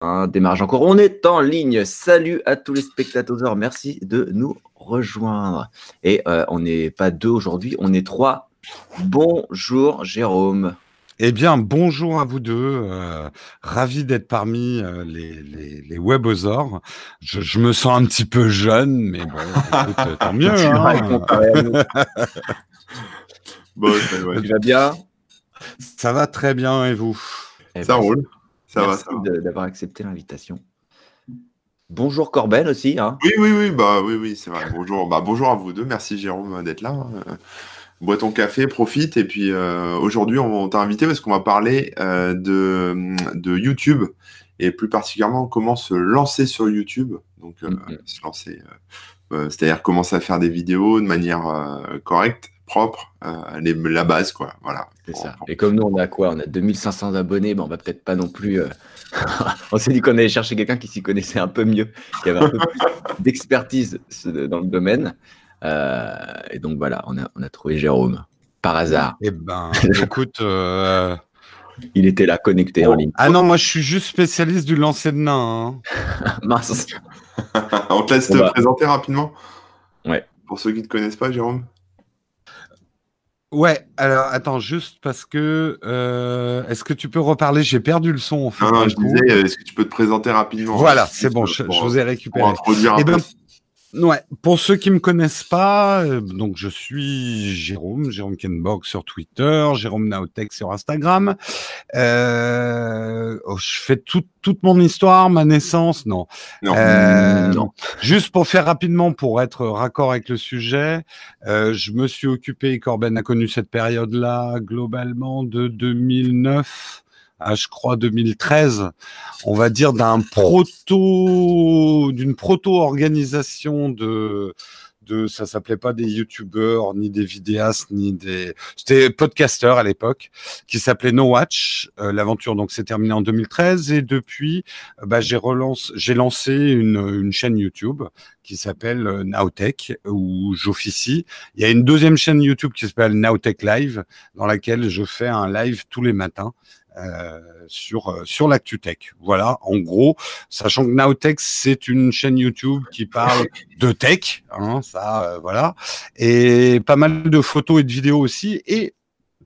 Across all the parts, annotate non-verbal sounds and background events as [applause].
un démarrage encore. On est en ligne. Salut à tous les spectateurs. Merci de nous rejoindre. Et euh, on n'est pas deux aujourd'hui, on est trois. Bonjour Jérôme. Eh bien, bonjour à vous deux. Euh, ravi d'être parmi euh, les, les, les webosaures. Je, je, me sens un petit peu jeune, mais bon, écoute, tant mieux. [laughs] Hein. bon, tu vas bien? Ça va très bien, et vous? Eh Ça ben, roule. Ça Merci d'avoir accepté l'invitation. Bonjour Corben aussi. Hein. Oui, oui, oui, bah oui, oui, c'est vrai. Bonjour, bah, bonjour à vous deux. Merci Jérôme d'être là. Hein. Bois ton café, profite. Et puis euh, aujourd'hui, on t'a invité parce qu'on va parler euh, de, de, YouTube et plus particulièrement comment se lancer sur YouTube. Donc, euh, mm-hmm. se lancer, c'est-à-dire commencer à faire des vidéos de manière correcte propre, euh, la base, quoi. Voilà. C'est ça. Et comme nous, on a quoi? On a 2500 abonnés, bon, on va peut-être pas non plus. Euh, [laughs] on s'est dit qu'on allait chercher quelqu'un qui s'y connaissait un peu mieux, qui avait un peu plus [laughs] d'expertise dans le domaine. Euh, et donc voilà, on a, on a trouvé Jérôme par hasard. Eh ben, [laughs] écoute. Il était là connecté en ligne. Ah non, moi je suis juste spécialiste du lancer de nain. Hein. Mince. on te laisse te présenter rapidement. Ouais. Pour ceux qui ne te connaissent pas, Jérôme. Ouais, alors attends, juste parce que euh, est-ce que tu peux reparler? J'ai perdu le son. En fait, non, je disais, euh, est-ce que tu peux te présenter rapidement? Voilà, c'est bon, je, vous ai récupéré. Pour Ouais, pour ceux qui me connaissent pas, euh, donc je suis Jérôme, Jérôme Kenborg sur Twitter, Jérôme Naotech sur Instagram. Euh, oh, je fais toute mon histoire, ma naissance, non. Euh, non. Juste pour faire rapidement, pour être raccord avec le sujet, je me suis occupé, Corben a connu cette période-là globalement de 2009 je crois, 2013, on va dire d'un proto, d'une proto-organisation de, de, ça s'appelait pas des youtubeurs, ni des vidéastes, ni des, c'était podcasteurs à l'époque, qui s'appelait No Watch. Euh, l'aventure donc s'est terminée en 2013 et depuis, euh, bah, j'ai relance, j'ai lancé une, une chaîne YouTube qui s'appelle euh, Nowtech où j'officie. Il y a une deuxième chaîne YouTube qui s'appelle Nowtech Live dans laquelle je fais un live tous les matins euh, sur euh, sur l'ActuTech. Voilà, en gros, sachant que Nowtech c'est une chaîne YouTube qui parle de tech, hein, ça, euh, voilà, et pas mal de photos et de vidéos aussi. Et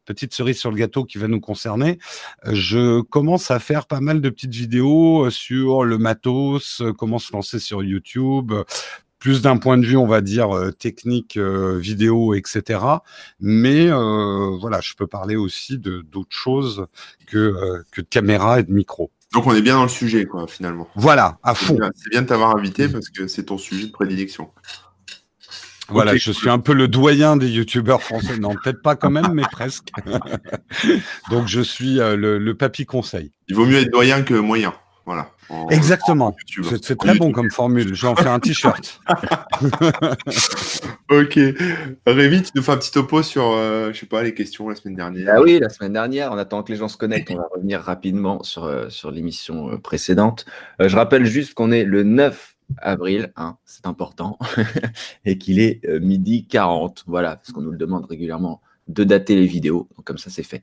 petite cerise sur le gâteau qui va nous concerner, je commence à faire pas mal de petites vidéos sur le matos, comment se lancer sur YouTube, plus d'un point de vue, on va dire, euh, technique, euh, vidéo, etc. Mais euh, voilà, je peux parler aussi de d'autres choses que, que de caméra et de micro. Donc on est bien dans le sujet, quoi, finalement. Voilà, à fond. C'est bien, de t'avoir invité parce que c'est ton sujet de prédilection. Voilà, je suis un peu le doyen des youtubeurs français. Non, peut-être pas quand même, mais presque. [laughs] Donc je suis le, le papy conseil. Il vaut mieux être doyen que moyen. Voilà. Exactement. C'est très bon comme formule. Je vais en faire un t-shirt. [laughs] ok. Rémi, tu nous fais un petit topo sur, euh, je sais pas, les questions la semaine dernière. Ah oui, la semaine dernière. On attend que les gens se connectent. On va revenir rapidement sur, euh, sur l'émission euh, précédente. je rappelle juste qu'on est le 9 avril, hein, c'est important, [laughs] et qu'il est midi 40. Voilà, parce qu'on nous le demande régulièrement de dater les vidéos. Donc comme ça, c'est fait.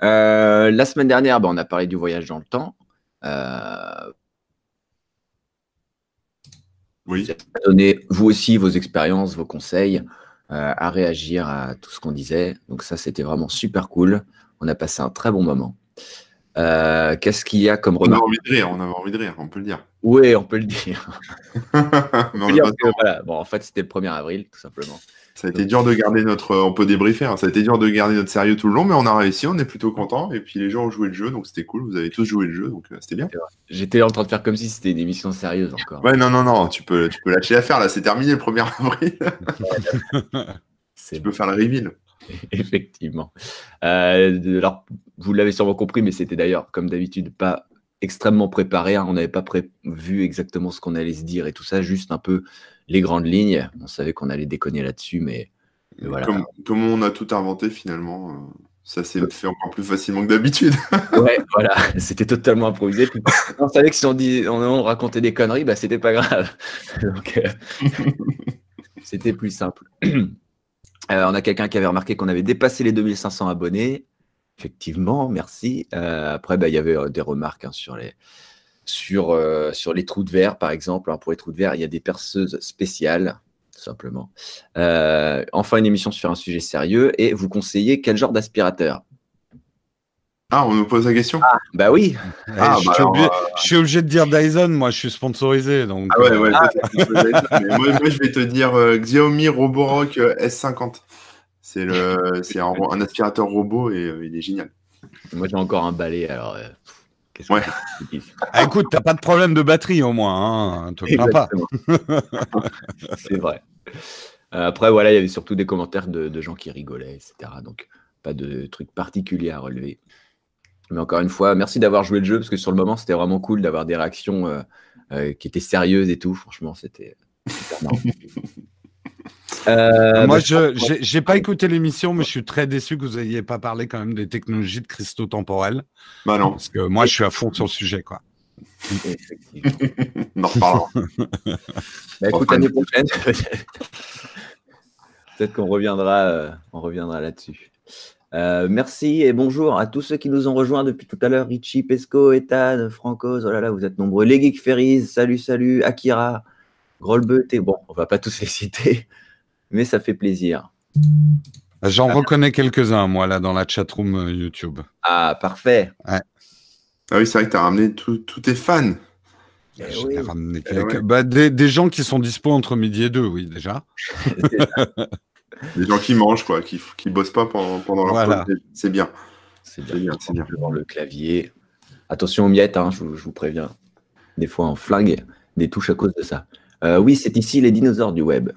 la semaine dernière, bah, on a parlé du voyage dans le temps. Euh, oui. Donner vous aussi vos expériences, vos conseils, euh, à réagir à tout ce qu'on disait. Donc ça, c'était vraiment super cool. On a passé un très bon moment. Euh, qu'est-ce qu'il y a comme remarque On avait envie de rire, on avait envie de rire, on peut le dire. Oui, on peut le dire. [laughs] bon, en fait, c'était le 1er avril, tout simplement. Ça a été dur de garder notre. On peut débriefer, hein. ça a été dur de garder notre sérieux tout le long, mais on a réussi, on est plutôt content. Et puis les gens ont joué le jeu, donc c'était cool. Vous avez tous joué le jeu, donc euh, c'était bien. J'étais en train de faire comme si c'était une émission sérieuse encore. Ouais, non, non, non, tu peux, tu peux lâcher l'affaire là, c'est terminé le 1er avril. [laughs] tu peux faire le reveal. [laughs] Effectivement. Euh, alors, vous l'avez sûrement compris, mais c'était d'ailleurs, comme d'habitude, pas extrêmement préparé. Hein. On n'avait pas prévu exactement ce qu'on allait se dire et tout ça, juste un peu les grandes lignes. On savait qu'on allait déconner là-dessus, mais, voilà. Comme, on a tout inventé finalement, euh, ça s'est fait encore plus facilement que d'habitude. [laughs] ouais, voilà, [laughs] c'était totalement improvisé. on savait que si on, dit, on, racontait des conneries, bah, c'était pas grave. [laughs] Donc, euh, c'était plus simple. [clears throat] Euh, on a quelqu'un qui avait remarqué qu'on avait dépassé les 2500 abonnés. Effectivement, merci. après, bah, il y avait des remarques hein, sur les sur, sur les trous de verre, par exemple. pour les trous de verre, il y a des perceuses spéciales simplement. enfin, une émission sur un sujet sérieux et vous conseillez quel genre d'aspirateur? Ah, on nous pose la question? Ah, Bah oui. Eh, ah, je, bah suis obligé, je, suis obligé, de dire Dyson, moi je suis sponsorisé. Donc... Ah ouais, ouais, ah. moi, je vais te dire euh, Xiaomi Roborock euh, S50. C'est le, c'est un, aspirateur robot et euh, il est génial. Moi j'ai encore un balai, alors. Ouais. ah, écoute, t'as pas de problème de batterie au moins, hein, te pas. [laughs] c'est vrai. après, voilà, il y avait surtout des commentaires de, de gens qui rigolaient, etc. Donc, pas de trucs particuliers à relever. Mais encore une fois, merci d'avoir joué le jeu parce que sur le moment, c'était vraiment cool d'avoir des réactions euh, euh, qui étaient sérieuses et tout. Franchement, c'était super marrant. [laughs] Euh, Moi, je n'ai pas écouté l'émission, mais je suis très déçu que vous n'ayez pas parlé quand même des technologies de cristaux temporels. Bah non. Parce que moi, je suis à fond sur le sujet, quoi. [laughs] On en reparlera. bah, écoute, l'année prochaine, peut-être qu'on reviendra, on reviendra là-dessus. Euh, merci et bonjour à tous ceux qui nous ont rejoints depuis tout à l'heure. Richie, Pesco, Ethan, Franco, oh là là, vous êtes nombreux. Les Geeks Ferries, salut, salut. Akira, Grolbeut, et bon, on va pas tous les citer, mais ça fait plaisir. J'en reconnais quelques-uns, moi, là, dans la chatroom euh, YouTube. Ah, parfait. Ah oui, c'est vrai que tu as ramené tous tes fans. Eh ramené eh bah, des, des, gens qui sont dispo entre midi et deux, oui, déjà. [laughs] Des gens qui mangent, quoi, qui, qui bossent pas pendant, pendant leur pause. C'est bien. C'est bien, c'est bien. Devant le clavier. Attention aux miettes, hein, je, vous préviens. Des fois, on flingue des touches à cause de ça. Euh, oui, c'est ici les dinosaures du web.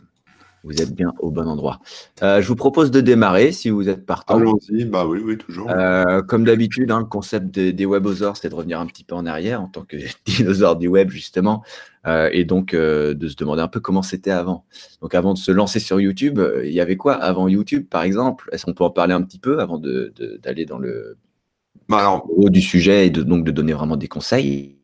Vous êtes bien au bon endroit. Euh, je vous propose de démarrer si vous êtes partant. Allons-y, bah oui, oui, toujours. Euh, comme d'habitude, hein, le concept des, des webosaures, c'est de revenir un petit peu en arrière en tant que [laughs] dinosaure du web, justement, euh, et donc de se demander un peu comment c'était avant. Donc avant de se lancer sur YouTube, il y avait quoi avant YouTube, par exemple? Est-ce qu'on peut en parler un petit peu avant d'aller de, dans le bah haut du sujet et de, donc de donner vraiment des conseils?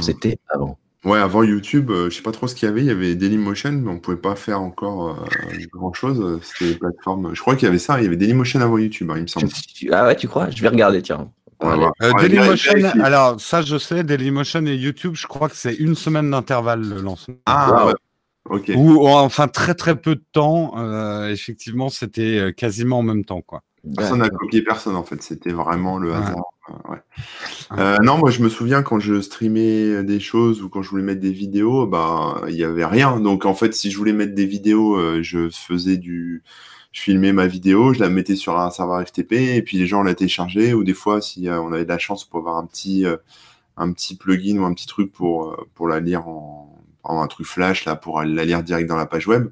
C'était avant. Ouais, avant YouTube, euh, je sais pas trop ce qu'il y avait. Il y avait Dailymotion, mais on pouvait pas faire encore euh, grand chose. C'était des plateformes. Je crois qu'il y avait ça. Il y avait Dailymotion avant YouTube, hein, il me semble. Ah ouais, tu crois? Je vais regarder, tiens. Euh, Dailymotion, alors ça je sais, Dailymotion et YouTube, je crois que c'est une semaine d'intervalle le lancement. Ah ouais. Ok. Ou enfin très très peu de temps. effectivement, c'était quasiment en même temps, quoi. Personne n'a copié personne en fait. C'était vraiment le hasard. Ouais. Euh, non, moi je me souviens quand je streamais des choses ou quand je voulais mettre des vidéos, bah il y avait rien. Donc en fait, si je voulais mettre des vidéos, euh, je faisais du, je filmais ma vidéo, je la mettais sur un serveur FTP et puis les gens la téléchargeaient. Ou des fois, si euh, on avait de la chance pour avoir un petit, un petit plugin ou un petit truc pour pour la lire en, en un truc flash là pour la lire direct dans la page web.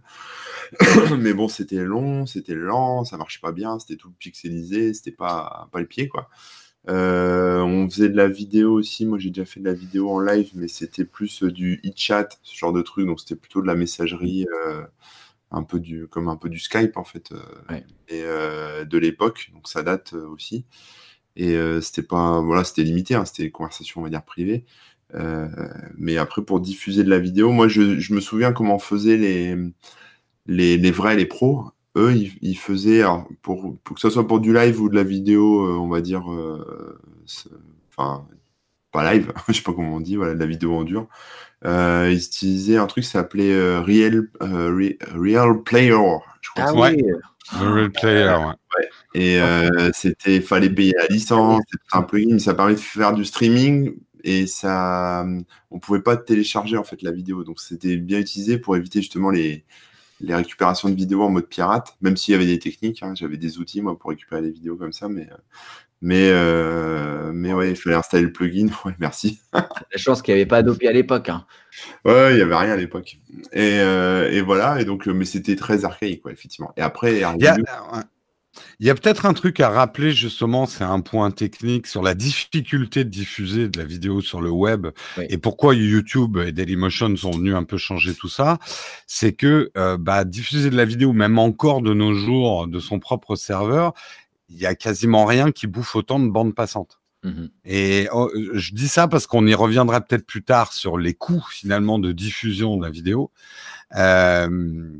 [coughs] mais bon, c'était long, c'était lent, ça marchait pas bien, c'était tout pixelisé, c'était pas pas le pied quoi. Euh, on faisait de la vidéo aussi. Moi, j'ai déjà fait de la vidéo en live, mais c'était plus euh, du e-chat, ce genre de truc. Donc, c'était plutôt de la messagerie, euh, un peu du, comme un peu du Skype en fait, et de l'époque. Donc, ça date aussi. Et c'était pas, voilà, c'était limité. Hein, c'était des conversations, on va dire privées. mais après, pour diffuser de la vidéo, moi, je, me souviens comment on faisait les, les, les vrais, les pros eux, ils, faisaient, pour, pour, que ce soit pour du live ou de la vidéo, euh, on va dire, euh, enfin, pas live, [laughs] je sais pas comment on dit, voilà, de la vidéo en dur, euh, ils utilisaient un truc qui s'appelait Real, Real Player, je crois. Ah oui, Real Player, ouais. Et c'était, fallait payer la licence, c'était un plugin, ça permet de faire du streaming et ça, on pouvait pas télécharger en fait la vidéo, donc c'était bien utilisé pour éviter justement les les récupérations de vidéos en mode pirate, même s'il y avait des techniques, hein, j'avais des outils moi pour récupérer les vidéos comme ça, mais euh, mais euh, mais ouais, il fallait installer le plugin. [laughs] Ouais, merci. La chance qu'il n'y avait pas Adobe à l'époque. Hein. Ouais, il n'y avait rien à l'époque. Et, euh, et, voilà, et donc mais c'était très archaïque, quoi, effectivement. Et après, il y a peut-être un truc à rappeler, justement, c'est un point technique sur la difficulté de diffuser de la vidéo sur le web et pourquoi YouTube et Dailymotion sont venus un peu changer tout ça. C'est que euh, bah, diffuser de la vidéo, même encore de nos jours, de son propre serveur, il y a quasiment rien qui bouffe autant de bandes passantes. Mmh et oh, je dis ça parce qu'on y reviendra peut-être plus tard sur les coûts finalement de diffusion de la vidéo. Euh,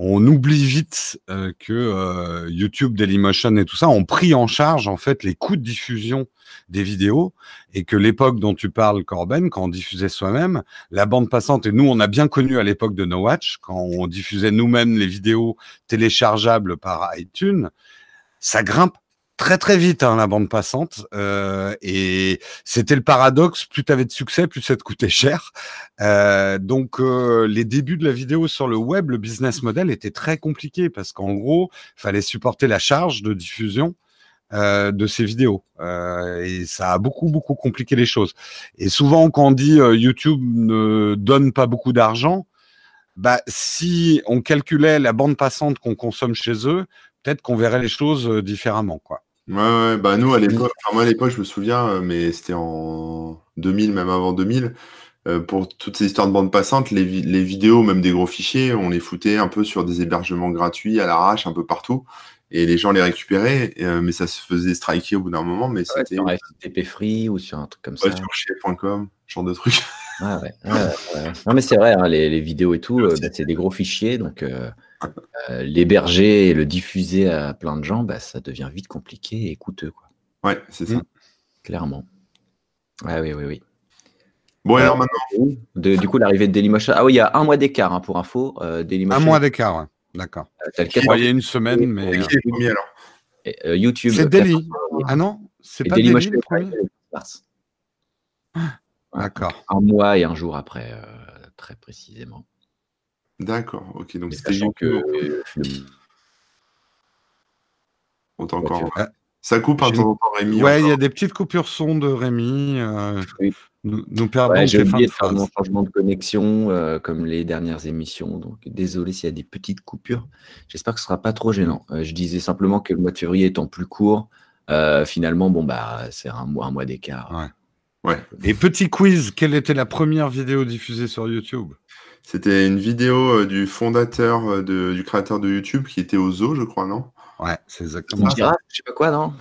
on oublie vite euh, que euh, YouTube, Dailymotion et tout ça ont pris en charge en fait les coûts de diffusion des vidéos et que l'époque dont tu parles, Corben, quand on diffusait soi-même, la bande passante, et nous on a bien connu à l'époque de No Watch, quand on diffusait nous-mêmes les vidéos téléchargeables par iTunes, ça grimpe très très vite hein, la bande passante euh, et c'était le paradoxe plus tu avais de succès plus ça te coûtait cher. Euh, donc euh, les débuts de la vidéo sur le web le business model était très compliqué parce qu'en gros fallait supporter la charge de diffusion de ces vidéos et ça a beaucoup beaucoup compliqué les choses. Et souvent quand on dit YouTube ne donne pas beaucoup d'argent bah si on calculait la bande passante qu'on consomme chez eux peut-être qu'on verrait les choses différemment quoi Ouais, ouais, bah nous à l'époque, enfin, moi à l'époque je me souviens, euh, mais c'était en 2000, même avant 2000, euh, pour toutes ces histoires de bande passante, les, les vidéos, même des gros fichiers, on les foutait un peu sur des hébergements gratuits à l'arrache un peu partout, et les gens les récupéraient, euh, mais ça se faisait striker au bout d'un moment, mais Ouais, c'était sur FTP Free ou sur un truc comme ouais, ça. sur chez.com, genre de truc. Ah ouais, ouais, ouais. Non, mais c'est vrai, hein, les, les vidéos et tout, [laughs] euh, bah, c'est des gros fichiers. Donc, euh, l'héberger et le diffuser à plein de gens, bah, ça devient vite compliqué et coûteux, quoi, Ouais, c'est ça. Mm. clairement. Ah oui, oui, oui. Bon, Euh, alors maintenant, De- du coup, l'arrivée de Dailymotion. Ah oui, il y a un mois d'écart, hein, pour info. Euh, un mois d'écart ouais. d'accord euh, t'as le Bon, 14 il y a une semaine mais c'est euh, qui est le premier alors euh, YouTube. c'est 14 Daily ah non c'est pas Daily Dailymotion le premier arrivé le 14 mars. Ouais, d'accord Un mois et un jour après, euh, très précisément. D'accord, ok, donc c'était sachant que Ouais, encore. Ça coupe un J'ai- temps Rémi. ouais il y a des petites coupures son de Rémi euh, Oui. nous, nous perdons Ouais, j'ai tes fins oublié de faire mon changement de connexion euh, comme les dernières émissions. Donc désolé s'il y a des petites coupures. J'espère que ce sera pas trop gênant. Euh, je disais simplement que le mois de février étant plus court, euh, finalement, bon bah c'est un mois, un mois d'écart. Ouais. Ouais. et petit quiz quelle était la première vidéo diffusée sur YouTube? C'était une vidéo euh, du fondateur, euh, de, du créateur de YouTube qui était au zoo, je crois, non? Ouais c'est Une exactement ça girafe, je sais pas quoi, non?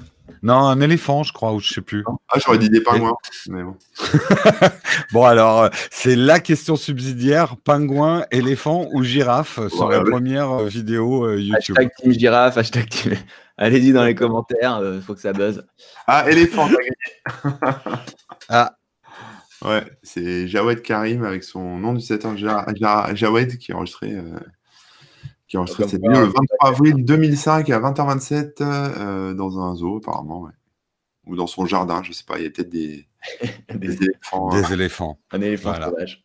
Non un éléphant je crois ou je sais plus Ah, j'aurais dit des pingouins, mais bon. [laughs] Bon, alors, euh, c'est la question subsidiaire pingouin, éléphant ou girafe sur la Ouais. première vidéo euh, YouTube. Hashtag Team Girafe, hashtag Team. [laughs] Allez-y dans les commentaires, il faut que ça buzz. Ah, éléphant, t'as gagné. Ah, Ouais, c'est Jawed Karim avec son nom d'utilisateur Ja- Ja- Jawed qui a enregistré, euh, qui a enregistré Comme cette vidéo le euh, 23 avril 2005 à 20h27 euh, dans un zoo, apparemment, ouais. Ou dans son jardin, je sais pas, il y a peut-être des, des [laughs] Des- éléphants. hein. des éléphants. Un éléphant Voilà. sauvage.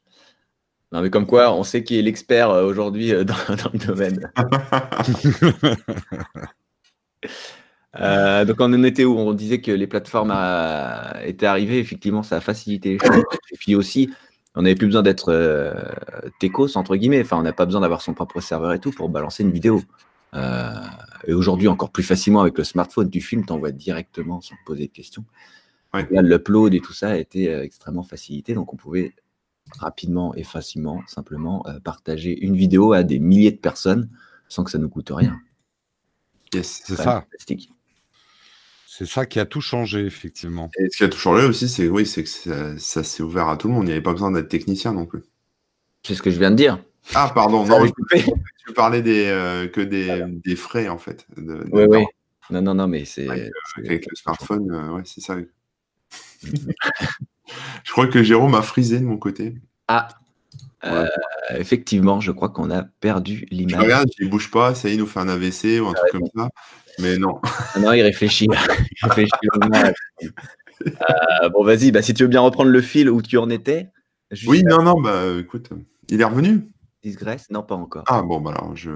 Non, mais comme quoi, on sait qui est l'expert euh, aujourd'hui euh, dans, dans le domaine. [laughs] [laughs] Euh, donc on en était où? On disait que les plateformes euh, étaient arrivées, effectivement, ça a facilité les choses. Et puis aussi, on n'avait plus besoin d'être euh, techos, entre guillemets. Enfin, on n'a pas besoin d'avoir son propre serveur et tout pour balancer une vidéo. Euh, et aujourd'hui, encore plus facilement avec le smartphone, tu filmes, t'envoies directement sans te poser de questions. Ouais. L'upload et tout ça a été extrêmement facilité, donc on pouvait rapidement et facilement, simplement partager une vidéo à des milliers de personnes sans que ça nous coûte rien. Yes. C'est ça. fantastique. C'est ça qui a tout changé, effectivement. Et ce qui a tout changé aussi, c'est oui, c'est que ça, ça s'est ouvert à tout le monde. Il n'y avait pas besoin d'être technicien non plus. C'est ce que je viens de dire. Ah, pardon, non, je, tu parlais des, euh, que des, des frais, en fait. de- de- Oui, oui. Non, non, non, mais c'est. Avec, Avec le smartphone, euh, ouais, c'est ça. [laughs] je crois que Jérôme a frisé de mon côté. Ah, euh, effectivement, je crois qu'on a perdu Je l'image. regarde, il bouge pas, ça y est, il nous fait un AVC ou un truc comme ça. Mais non. Ah non, il réfléchit. [laughs] il réfléchit. Euh, bon, vas-y, bah, si tu veux bien reprendre le fil où tu en étais. Juste Oui, non, non, bah écoute, il est revenu. Disgresse Non, pas encore. Ah bon, bah alors je.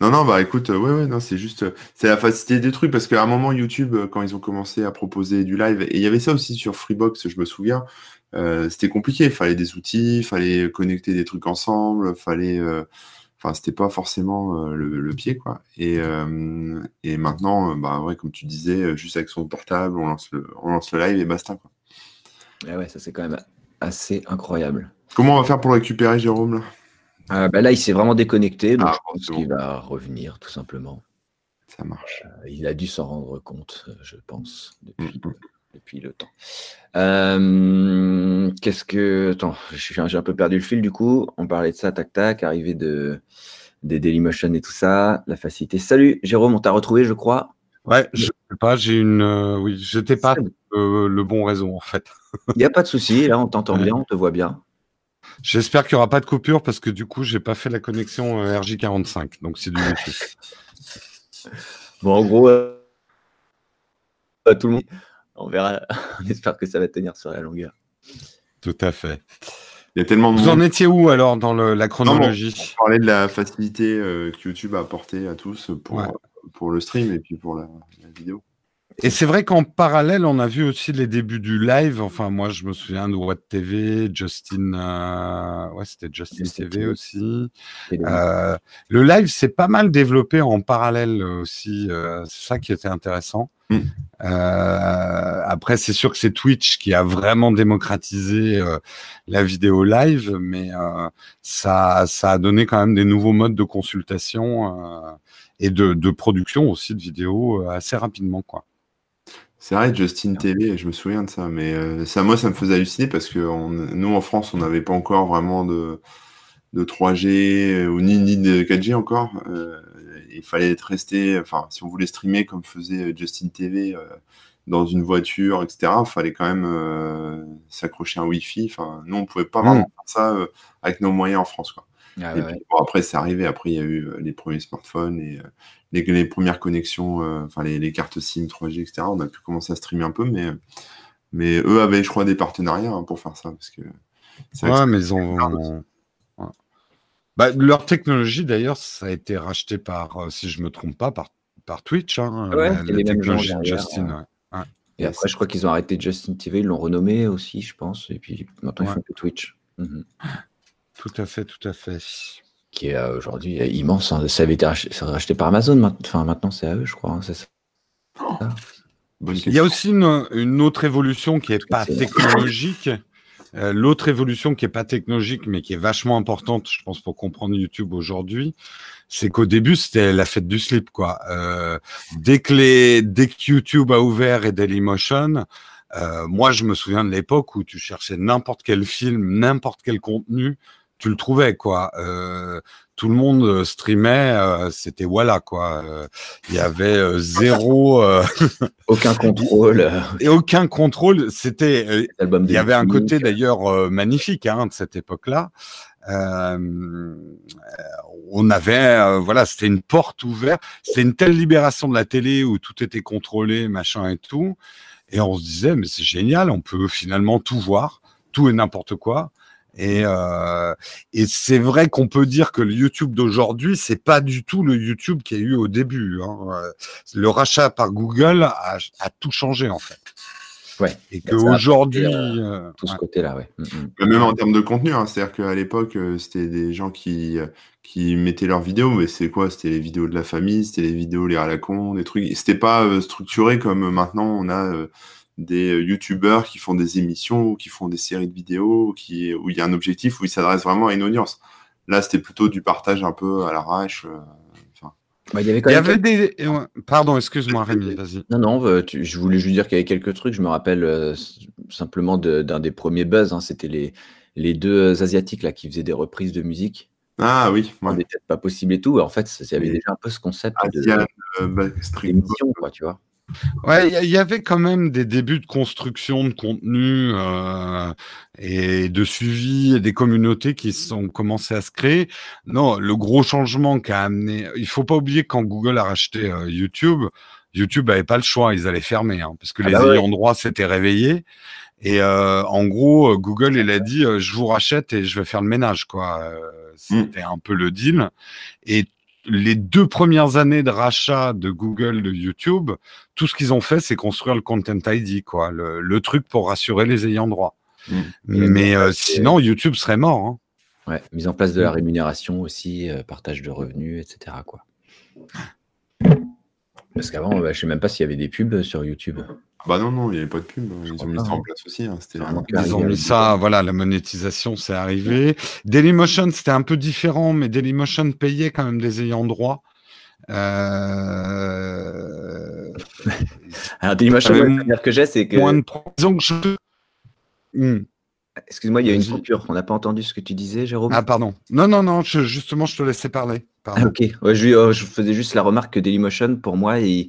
Non, non, bah écoute, ouais, ouais, non, c'est juste. C'est la facilité des trucs parce qu'à un moment, YouTube, euh, quand ils ont commencé à proposer du live, et il y avait ça aussi sur Freebox, je me souviens, euh, c'était compliqué. Il fallait des outils, il fallait connecter des trucs ensemble, fallait. euh, Enfin, c'était pas forcément euh, le, le pied, quoi. Et, et maintenant, bah ouais, comme tu disais, juste avec son portable, on lance le, on lance le live et basta, quoi. Ah ouais, ça c'est quand même assez incroyable. Comment on va faire pour le récupérer, Jérôme là? Euh, bah là, il s'est vraiment déconnecté, donc Ah, je pense qu'il va revenir tout simplement. Ça marche. Euh, Il a dû s'en rendre compte, je pense, depuis. Depuis le temps. Euh, Qu'est-ce que. Attends, j'ai un peu perdu le fil du coup. On parlait de ça, tac tac, arrivée de, des Dailymotion et tout ça, la facilité. Salut Jérôme, on t'a retrouvé, je crois. Ouais, je sais pas, j'ai une. Euh, oui, j'étais pas euh, le bon réseau en fait. Il n'y a pas de souci, là on t'entend bien, on te voit bien. J'espère qu'il n'y aura pas de coupure parce que du coup, j'ai pas fait la connexion euh, RJ45, donc c'est du [laughs] bon, en gros, tout le monde, on verra, [laughs] on espère que ça va tenir sur la longueur. Tout à fait. Il y a tellement Vous en étiez où alors dans la chronologie On parlait de la facilité que YouTube a apporté à tous pour, pour le stream et puis pour la vidéo. Et c'est vrai qu'en parallèle, on a vu aussi les débuts du live. Enfin, moi, je me souviens de Watt TV, Justin, euh... ouais, c'était Justin TV aussi. Euh, le live s'est pas mal développé en parallèle aussi. Euh, c'est ça qui était intéressant. Mm. Euh, après, c'est sûr que c'est Twitch qui a vraiment démocratisé euh, la vidéo live, mais euh, ça, ça a donné quand même des nouveaux modes de consultation et de, de, production aussi de vidéos assez rapidement, quoi. C'est vrai, Justin TV, je me souviens de ça, mais euh, ça, moi, ça me faisait halluciner parce que nous, en France, on n'avait pas encore vraiment de, de 3G euh, ou ni, ni de 4G encore. Euh, il fallait être resté, enfin, si on voulait streamer comme faisait Justin TV dans une voiture, etc., il fallait quand même s'accrocher à un Wi-Fi. Enfin, nous, on pouvait pas vraiment mmh. faire ça avec nos moyens en France, quoi. Ah après, c'est arrivé. Après, il y a eu les premiers smartphones et les, premières connexions, euh, enfin les, cartes SIM 3G, etc. On a pu commencer à streamer un peu, mais, mais eux avaient, je crois, des partenariats hein, pour faire ça. Parce que ouais, mais ils ont. Bah, leur technologie, d'ailleurs, ça a été racheté par, euh, si je ne me trompe pas, par, par Twitch. Hein, ouais, la, les technologie de Justin. Et après, je crois qu'ils ont arrêté Justin TV, ils l'ont renommé aussi, je pense. Et puis maintenant, ils font que Twitch. Mhm. Tout à fait, tout à fait qui est euh, aujourd'hui immense. Hein. Ça avait été racheté, par Amazon. Enfin, maintenant, c'est à eux, je crois. Hein, oh. Il y a aussi une, autre évolution qui n'est pas technologique. Euh, l'autre évolution qui n'est pas technologique, mais qui est vachement importante, je pense, pour comprendre YouTube aujourd'hui, c'est qu'au début, c'était la fête du slip. quoi. Euh, dès, que les, dès que YouTube a ouvert et Dailymotion, moi, je me souviens de l'époque où tu cherchais n'importe quel film, n'importe quel contenu, tu le trouvais quoi. Euh, tout le monde euh, streamait, euh, c'était voilà quoi. Il y avait zéro, aucun [laughs] contrôle et aucun contrôle. C'était, il y avait un côté d'ailleurs magnifique hein, de cette époque-là. on avait, voilà, c'était une porte ouverte. C'était une telle libération de la télé où tout était contrôlé, machin et tout. Et on se disait, mais c'est génial, on peut finalement tout voir, tout et n'importe quoi. Et, euh, et c'est vrai qu'on peut dire que le YouTube d'aujourd'hui, c'est pas du tout le YouTube qu'il y a eu au début. Hein. Le rachat par Google a, a, tout changé en fait. Ouais. Et qu'aujourd'hui, euh, euh, tout ce côté-là, ouais. Mm, mm. Même en termes de contenu, hein, c'est-à-dire qu'à l'époque, euh, c'était des gens qui qui mettaient leurs vidéos, mais c'est quoi? C'était les vidéos de la famille, c'était les vidéos les à la con, des trucs. C'était pas structuré comme maintenant on a des euh, youtubeurs qui font des émissions ou qui font des séries de vidéos qui, où il y a un objectif où ils s'adressent vraiment à une audience. Là, c'était plutôt du partage un peu à l'arrache. Euh, bah, il y avait, quand même des. Pardon, excuse-moi, Rémi, [laughs] vas-y. Non, non, euh, je voulais juste dire qu'il y avait quelques trucs. Je me rappelle simplement d'un des premiers buzz. Hein, C'était les, les deux Asiatiques là, qui faisaient des reprises de musique. Ah oui. Ouais. peut-être pas possible et tout. En fait, il y avait déjà un peu ce concept Asian, de, bah, quoi, tu vois. Ouais, il y, avait quand même des débuts de construction de contenu euh, et de suivi et des communautés qui sont commencées à se créer. Non, le gros changement qu'a amené, il faut pas oublier quand Google a racheté euh, YouTube, YouTube avait pas le choix, ils allaient fermer hein, parce que ah les bah ayants droit s'étaient réveillés. Et euh, en gros, Google, il a dit, je vous rachète et je vais faire le ménage, quoi. Mmh. C'était un peu le deal. Et les deux premières années de rachat de Google de YouTube, tout ce qu'ils ont fait, c'est construire le Content ID, quoi, le, truc pour rassurer les ayants droit. Mmh. Mais euh, sinon, YouTube serait mort. Hein. Ouais, mise en place de la rémunération aussi, euh, partage de revenus, etc. Quoi. Parce qu'avant, bah, je ne sais même pas s'il y avait des pubs sur YouTube. Bah non, non, il n'y avait pas de pub. Ils ont mis ça en place aussi. Hein. Ils ont mis ça, voilà, la monétisation, c'est arrivé. Dailymotion, c'était un peu différent, mais Dailymotion payait quand même des ayants droit. Euh... Alors, Dailymotion, le que j'ai, c'est que. Moins de que je... Hmm. Excuse-moi, il y a une coupure. On n'a pas entendu ce que tu disais, Jérôme? Ah, pardon. Non, non, non, je- justement, je te laissais parler. Ah, ok. Ouais, je, euh, je faisais juste la remarque que Dailymotion, pour moi, il-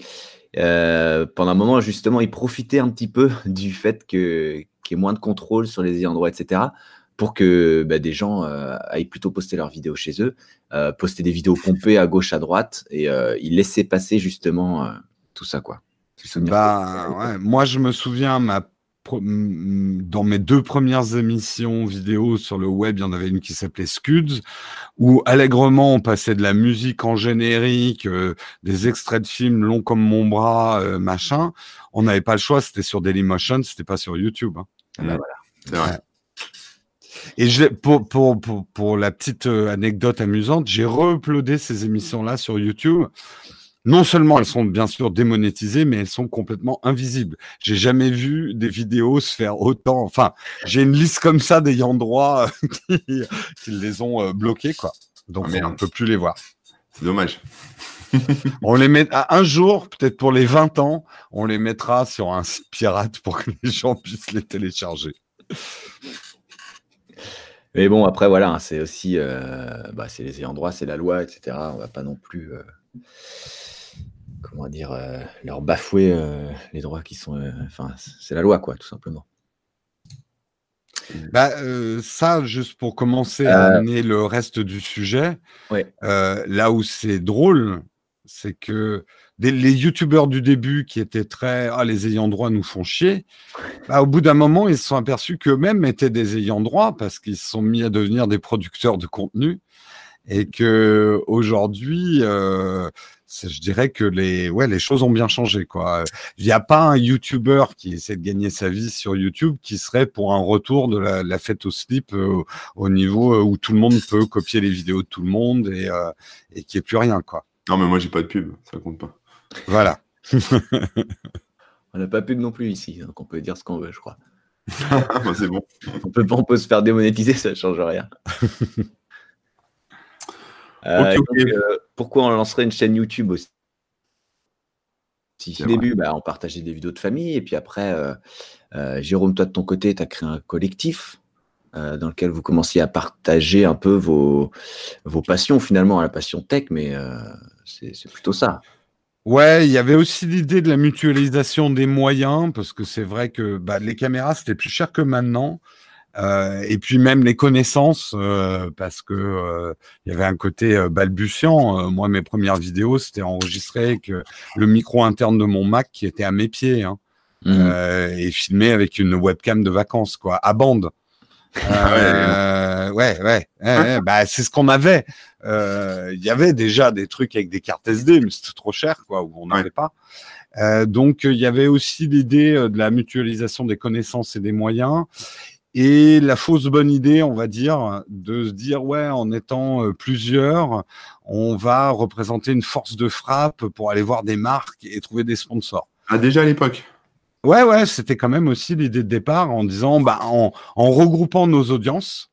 euh, pendant un moment, justement, il profitait un petit peu [laughs] du fait que- qu'il y ait moins de contrôle sur les ayants droit, etc., pour que bah, des gens euh, aillent plutôt poster leurs vidéos chez eux, euh, poster des vidéos pompées à gauche, à droite, et euh, il laissait passer justement tout ça, quoi. Bah, ouais. Moi, je me souviens, ma dans mes deux premières émissions vidéo sur le web, il y en avait une qui s'appelait Scuds, où allègrement on passait de la musique en générique, euh, des extraits de films longs comme mon bras, euh, machin. On n'avait pas le choix, c'était sur Dailymotion, c'était pas sur YouTube. hein. Ah bah voilà. C'est vrai. Et je l'ai- pour, pour, pour, pour la petite euh, anecdote amusante, j'ai re-uploadé ces émissions-là sur YouTube. Non seulement elles sont bien sûr démonétisées, mais elles sont complètement invisibles. J'ai jamais vu des vidéos se faire autant. Enfin, j'ai une liste comme ça d'ayant droit euh, [laughs] qui, qui les ont euh, bloqués, quoi. Donc Ah, on ne peut plus les voir. C'est dommage. [laughs] [laughs] On les met à un jour, peut-être pour les 20 ans, on les mettra sur un site pirate pour que les gens puissent les télécharger. Mais bon, après, voilà, hein, c'est aussi euh, bah, c'est les ayants droit, c'est la loi, etc. On va pas non plus, euh, comment dire, euh, leur bafouer euh, les droits qui sont. euh, Enfin, c'est la loi, quoi, tout simplement. Bah, ça, juste pour commencer à amener le reste du sujet, Ouais. là où c'est drôle, c'est que des- les youtubeurs du début qui étaient très ah les ayants droit nous font chier, [laughs] bah, au bout d'un moment ils se sont aperçus qu'eux-mêmes étaient des ayants droit parce qu'ils se sont mis à devenir des producteurs de contenu et que aujourd'hui euh, je dirais que les ouais les choses ont bien changé quoi. Il n'y a pas un YouTuber qui essaie de gagner sa vie sur YouTube qui serait pour un retour de la, la fête au slip euh, au niveau euh, où tout le monde peut copier les vidéos de tout le monde et, euh, et qu'il n'y ait plus rien quoi. Non, mais moi, j'ai pas de pub. Ça compte pas. Voilà. [laughs] On n'a pas pub non plus ici, donc on peut dire ce qu'on veut, je crois. [laughs] C'est bon. On peut, on peut se faire démonétiser, ça ne change rien. [laughs] Euh, donc, euh, pourquoi on lancerait une chaîne YouTube aussi? Si, Au début, bah, on partageait des vidéos de famille, et puis après, euh, euh, Jérôme, toi de ton côté, tu as créé un collectif euh, dans lequel vous commenciez à partager un peu vos, vos passions, finalement, la passion tech, mais c'est c'est plutôt ça. Ouais, il y avait aussi l'idée de la mutualisation des moyens, parce que c'est vrai que bah, les caméras, c'était plus cher que maintenant. Euh, et puis même les connaissances, euh, parce que euh, il y avait un côté balbutiant. Moi, mes premières vidéos, c'était enregistré avec le micro interne de mon Mac qui était à mes pieds, hein, euh, et filmé avec une webcam de vacances, quoi, à bande. [laughs] Euh, ouais, ouais, ouais, ouais, bah, c'est ce qu'on avait. Euh, Il y avait déjà des trucs avec des cartes SD, mais c'était trop cher, quoi, ou on n'avait Ouais. pas. Euh, donc, il y avait aussi l'idée de la mutualisation des connaissances et des moyens. Et la fausse bonne idée, on va dire, de se dire, ouais, en étant euh, plusieurs, on va représenter une force de frappe pour aller voir des marques et trouver des sponsors. Ah, déjà à l'époque. Ouais, ouais, c'était quand même aussi l'idée de départ en disant, bah, en, en regroupant nos audiences,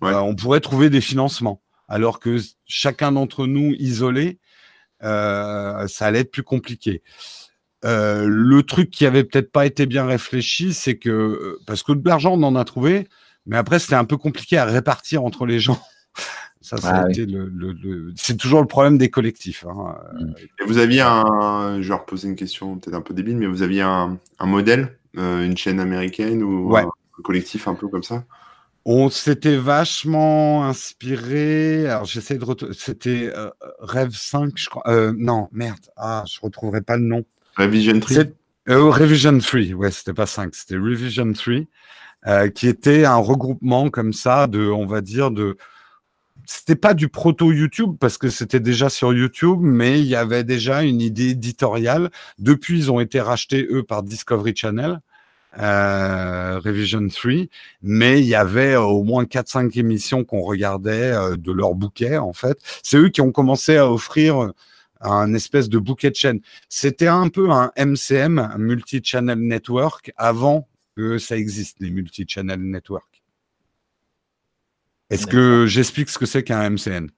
Ouais. euh, on pourrait trouver des financements. Alors que chacun d'entre nous, isolé, euh, ça allait être plus compliqué. Euh, le truc qui avait peut-être pas été bien réfléchi, c'est que, euh, parce que de l'argent, on en a trouvé, mais après, c'était un peu compliqué à répartir entre les gens. [laughs] Ça, ça Ah oui. le, le- le- c'est toujours le problème des collectifs. hein. Et vous aviez un. Je vais reposer une question peut-être un peu débile, mais vous aviez un, un modèle, euh, une chaîne américaine ou Ouais. un collectif un peu comme ça? On s'était vachement inspiré. Alors, j'essaie de retrouver. C'était euh, Rêve 5, je crois. Euh, non, merde. Ah, je retrouverai pas le nom. Revision Tree C'est euh, Revision 3. Ouais, c'était pas 5, c'était Revision 3, euh, qui était un regroupement comme ça on va dire, de. C'était pas du proto YouTube parce que c'était déjà sur YouTube, mais il y avait déjà une idée éditoriale. Depuis, ils ont été rachetés eux par Discovery Channel, euh, Revision 3, mais il y avait euh, au moins 4-5 émissions qu'on regardait euh, de leur bouquet en fait. C'est eux qui ont commencé à offrir un espèce de bouquet de chaînes. C'était un peu un MCM, un multi-channel network, avant que ça existe, les multi-channel network. Est-ce que j'explique ce que c'est qu'un MCN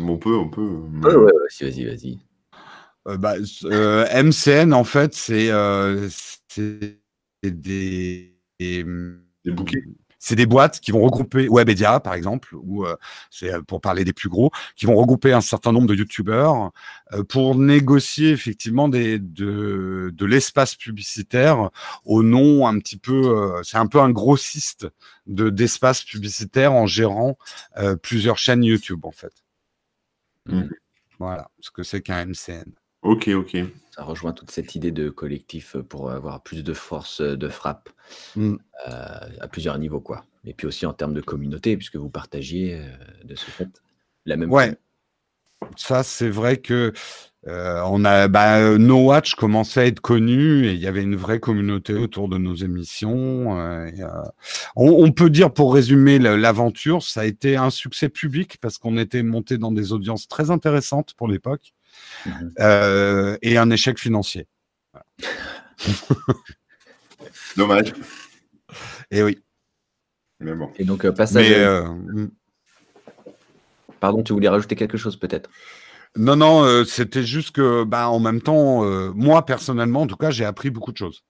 On peut, on peut. Ouais, ouais, vas-y, vas-y, vas-y. Euh, bah, euh, MCN, en fait, c'est euh, des, Des bouquets. C'est des boîtes qui vont regrouper Webedia par exemple, ou euh, c'est euh, pour parler des plus gros, qui vont regrouper un certain nombre de youtubeurs euh, pour négocier effectivement des, de, de l'espace publicitaire au nom un petit peu, euh, c'est un peu un grossiste de d'espace publicitaire en gérant plusieurs chaînes YouTube en fait. Mhm. Voilà ce que c'est qu'un MCN. Ok, ok. Ça rejoint toute cette idée de collectif pour avoir plus de force de frappe Mm. euh, à plusieurs niveaux, quoi. Et puis aussi en termes de communauté, puisque vous partagiez euh, de ce fait la même. Ouais. Ça, c'est vrai que euh, on a bah, No Watch commençait à être connu et il y avait une vraie communauté autour de nos émissions. euh, et, euh, on, on peut dire, pour résumer l'aventure, ça a été un succès public parce qu'on était monté dans des audiences très intéressantes pour l'époque Mhm. euh, et un échec financier. [laughs] Dommage. Et oui. Mais bon. Et donc, euh, passage. Mais euh. Pardon, tu voulais rajouter quelque chose peut-être? Non, non, euh, c'était juste que, bah, en même temps, euh, moi personnellement, en tout cas, j'ai appris beaucoup de choses.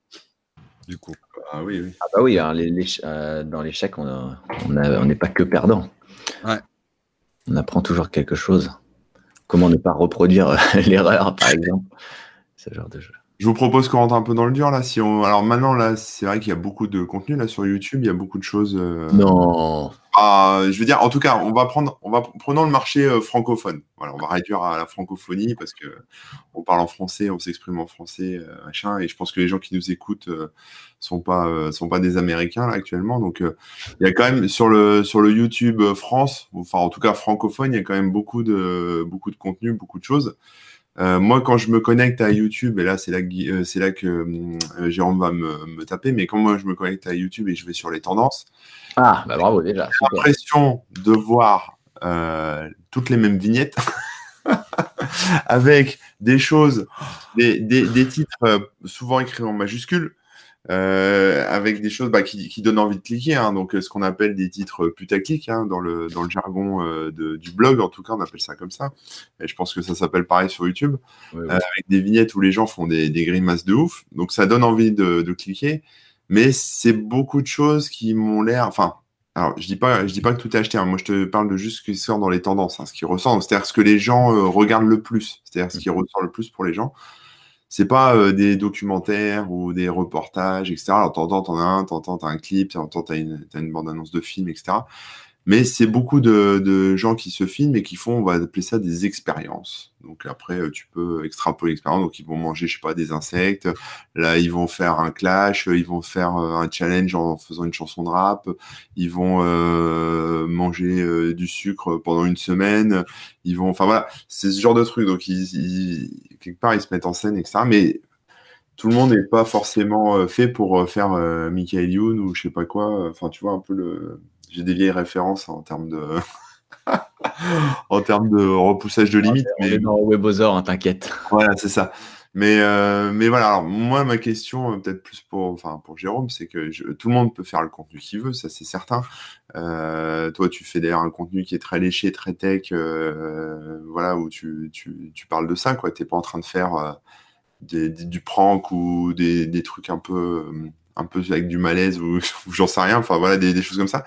Du coup. Ah oui, oui. Ah bah oui, hein, les- les- euh, dans l'échec, on n'est pas que perdant. Ouais. On apprend toujours quelque chose. Comment ne pas reproduire euh, [laughs] l'erreur, par exemple Ce genre de jeu. Je vous propose qu'on rentre un peu dans le dur là. Si on... Alors maintenant, là, c'est vrai qu'il y a beaucoup de contenu là sur YouTube. Il y a beaucoup de choses. euh, Non Je veux dire, en tout cas, on va prendre, on va prenons le marché euh, francophone. Voilà, on va réduire à la francophonie parce que on parle en français, on s'exprime en français, euh, machin. Et je pense que les gens qui nous écoutent euh, sont pas, sont pas des Américains actuellement. Donc, il y a quand même sur le sur le YouTube France, enfin en tout cas francophone, il y a quand même beaucoup de beaucoup de contenu, beaucoup de choses. Moi, quand je me connecte à YouTube, et là, c'est là, que Jérôme va me, me taper, mais quand moi je me connecte à YouTube et je vais sur les tendances, Ah, bah bravo déjà. super. l'impression de voir euh, toutes les mêmes vignettes [laughs] avec des choses, des, des, des titres euh, souvent écrits en majuscules, euh, avec des choses bah, qui, qui donnent envie de cliquer, hein, donc ce qu'on appelle des titres putaclic hein, dans, le, dans le jargon euh, de, du blog, en tout cas on appelle ça comme ça, et je pense que ça s'appelle pareil sur YouTube Ouais, ouais. euh, avec des vignettes où les gens font des, des grimaces de ouf. Donc ça donne envie de, de cliquer, mais c'est beaucoup de choses qui m'ont l'air. Enfin, alors je dis pas, je dis pas que tout est acheté. hein. Moi, je te parle de juste ce qui sort dans les tendances, hein, ce qui ressort. C'est-à-dire ce que les gens euh, regardent le plus. C'est-à-dire ce qui ressort le plus pour les gens. C'est pas euh, des documentaires ou des reportages, etc. Alors t'entends, t'en as un, t'entends, t'as un clip, t'entends, t'as une, t'as une bande-annonce de film, etc. Mais c'est beaucoup de, gens qui se filment et qui font, on va appeler ça des expériences. Donc après, euh, tu peux extrapoler l'expérience. Donc ils vont manger, je sais pas, des insectes. Là, ils vont faire un clash. Ils vont faire euh, un challenge en faisant une chanson de rap. Ils vont euh, manger du sucre pendant une semaine. Ils vont, enfin voilà, c'est ce genre de truc. Donc ils, quelque part, ils se mettent en scène, etc. Mais tout le monde n'est pas forcément fait pour faire euh, Michael Youn ou je sais pas quoi. Enfin, tu vois un peu le. J'ai des vieilles références en termes de. [laughs] en termes de repoussage de limites. Mais dans Webosaur, hein, t'inquiète. [laughs] voilà, c'est ça. Mais, euh, mais voilà, alors, moi, ma question, euh, peut-être plus pour, enfin, pour Jérôme, c'est que je- tout le monde peut faire le contenu qu'il veut, ça c'est certain. Euh, toi, tu fais d'ailleurs un contenu qui est très léché, très tech, euh, voilà, où tu, tu, tu parles de ça, quoi. T'es pas en train de faire des, des- du prank ou des, des trucs un peu, un peu avec du malaise ou, [laughs] ou j'en sais rien, enfin voilà, des choses comme ça.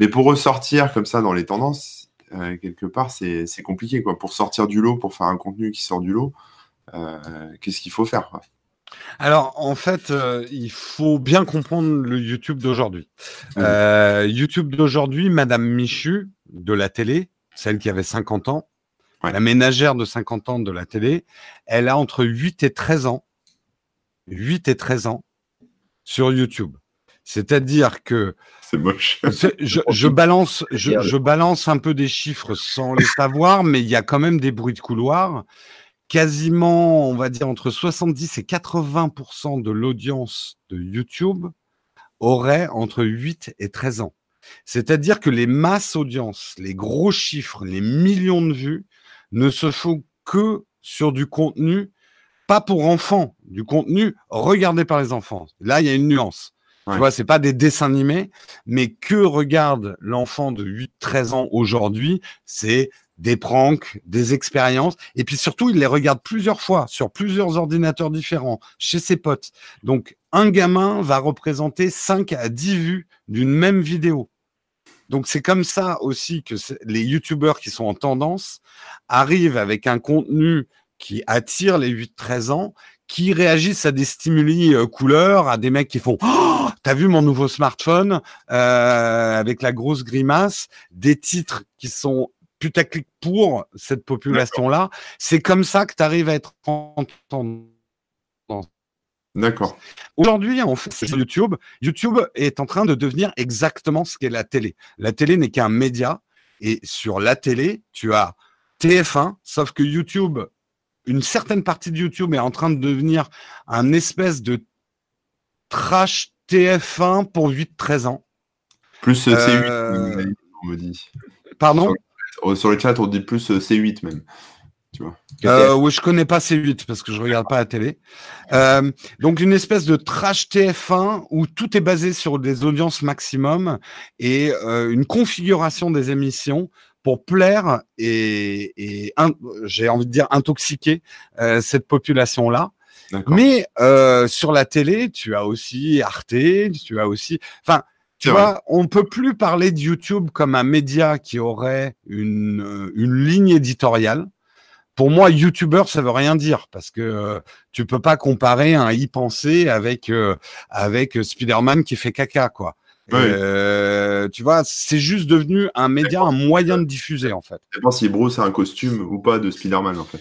Mais pour ressortir comme ça dans les tendances, euh, quelque part, c'est compliqué, quoi. Pour sortir du lot, pour faire un contenu qui sort du lot, euh, qu'est-ce qu'il faut faire quoi? Alors, en fait, euh, il faut bien comprendre le YouTube d'aujourd'hui. Euh, YouTube d'aujourd'hui, Madame Michu de la télé, celle qui avait 50 ans, Ouais. la ménagère de 50 ans de la télé, elle a entre 8 et 13 ans. 8 et 13 ans sur YouTube. C'est-à-dire que C'est moche. [laughs] c'est- je, je balance, je, je balance un peu des chiffres sans les savoir, mais il y a quand même des bruits de couloir. Quasiment, on va dire entre 70 et 80% de l'audience de YouTube aurait entre 8 et 13 ans. C'est-à-dire que les masses audiences, les gros chiffres, les millions de vues ne se font que sur du contenu pas pour enfants, du contenu regardé par les enfants. Là, il y a une nuance. Ouais. Tu vois, c'est pas des dessins animés, mais que regarde l'enfant de 8-13 ans aujourd'hui C'est des pranks, des expériences, et puis surtout, il les regarde plusieurs fois sur plusieurs ordinateurs différents, chez ses potes. Donc, un gamin va représenter 5 à 10 vues d'une même vidéo. Donc, c'est comme ça aussi que les YouTubeurs qui sont en tendance arrivent avec un contenu qui attire les 8-13 ans, qui réagissent à des stimuli euh, couleurs, à des mecs qui font oh, T'as vu mon nouveau smartphone euh, avec la grosse grimace, des titres qui sont putaclic pour cette population-là. C'est comme ça que tu arrives à être en tendance. D'accord. Aujourd'hui, en fait, sur YouTube, YouTube est en train de devenir exactement ce qu'est la télé. La télé n'est qu'un média. Et sur la télé, tu as TF1, sauf que YouTube, une certaine partie de YouTube est en train de devenir un espèce de trash TF1 pour 8-13 ans. Plus euh, C8, on me dit. Pardon? Sur le chat, on dit plus euh, C8 même. Tu vois. Euh, oui, je connais pas C8 parce que je regarde pas la télé. Euh, donc une espèce de trash TF1 où tout est basé sur des audiences maximum et une configuration des émissions pour plaire et, j'ai envie de dire intoxiquer cette population-là. Mais sur la télé, tu as aussi Arte, tu as aussi, enfin, tu vois, on peut plus parler de YouTube comme un média qui aurait une, euh, une ligne éditoriale. Pour moi, YouTuber, ça veut rien dire parce que euh, tu peux pas comparer un y penser avec euh, avec Spider-Man qui fait caca, quoi. tu vois, c'est juste devenu un média, un moyen de diffuser en fait. Je sais pas si Bruce a un costume ou pas de Spider-Man en fait.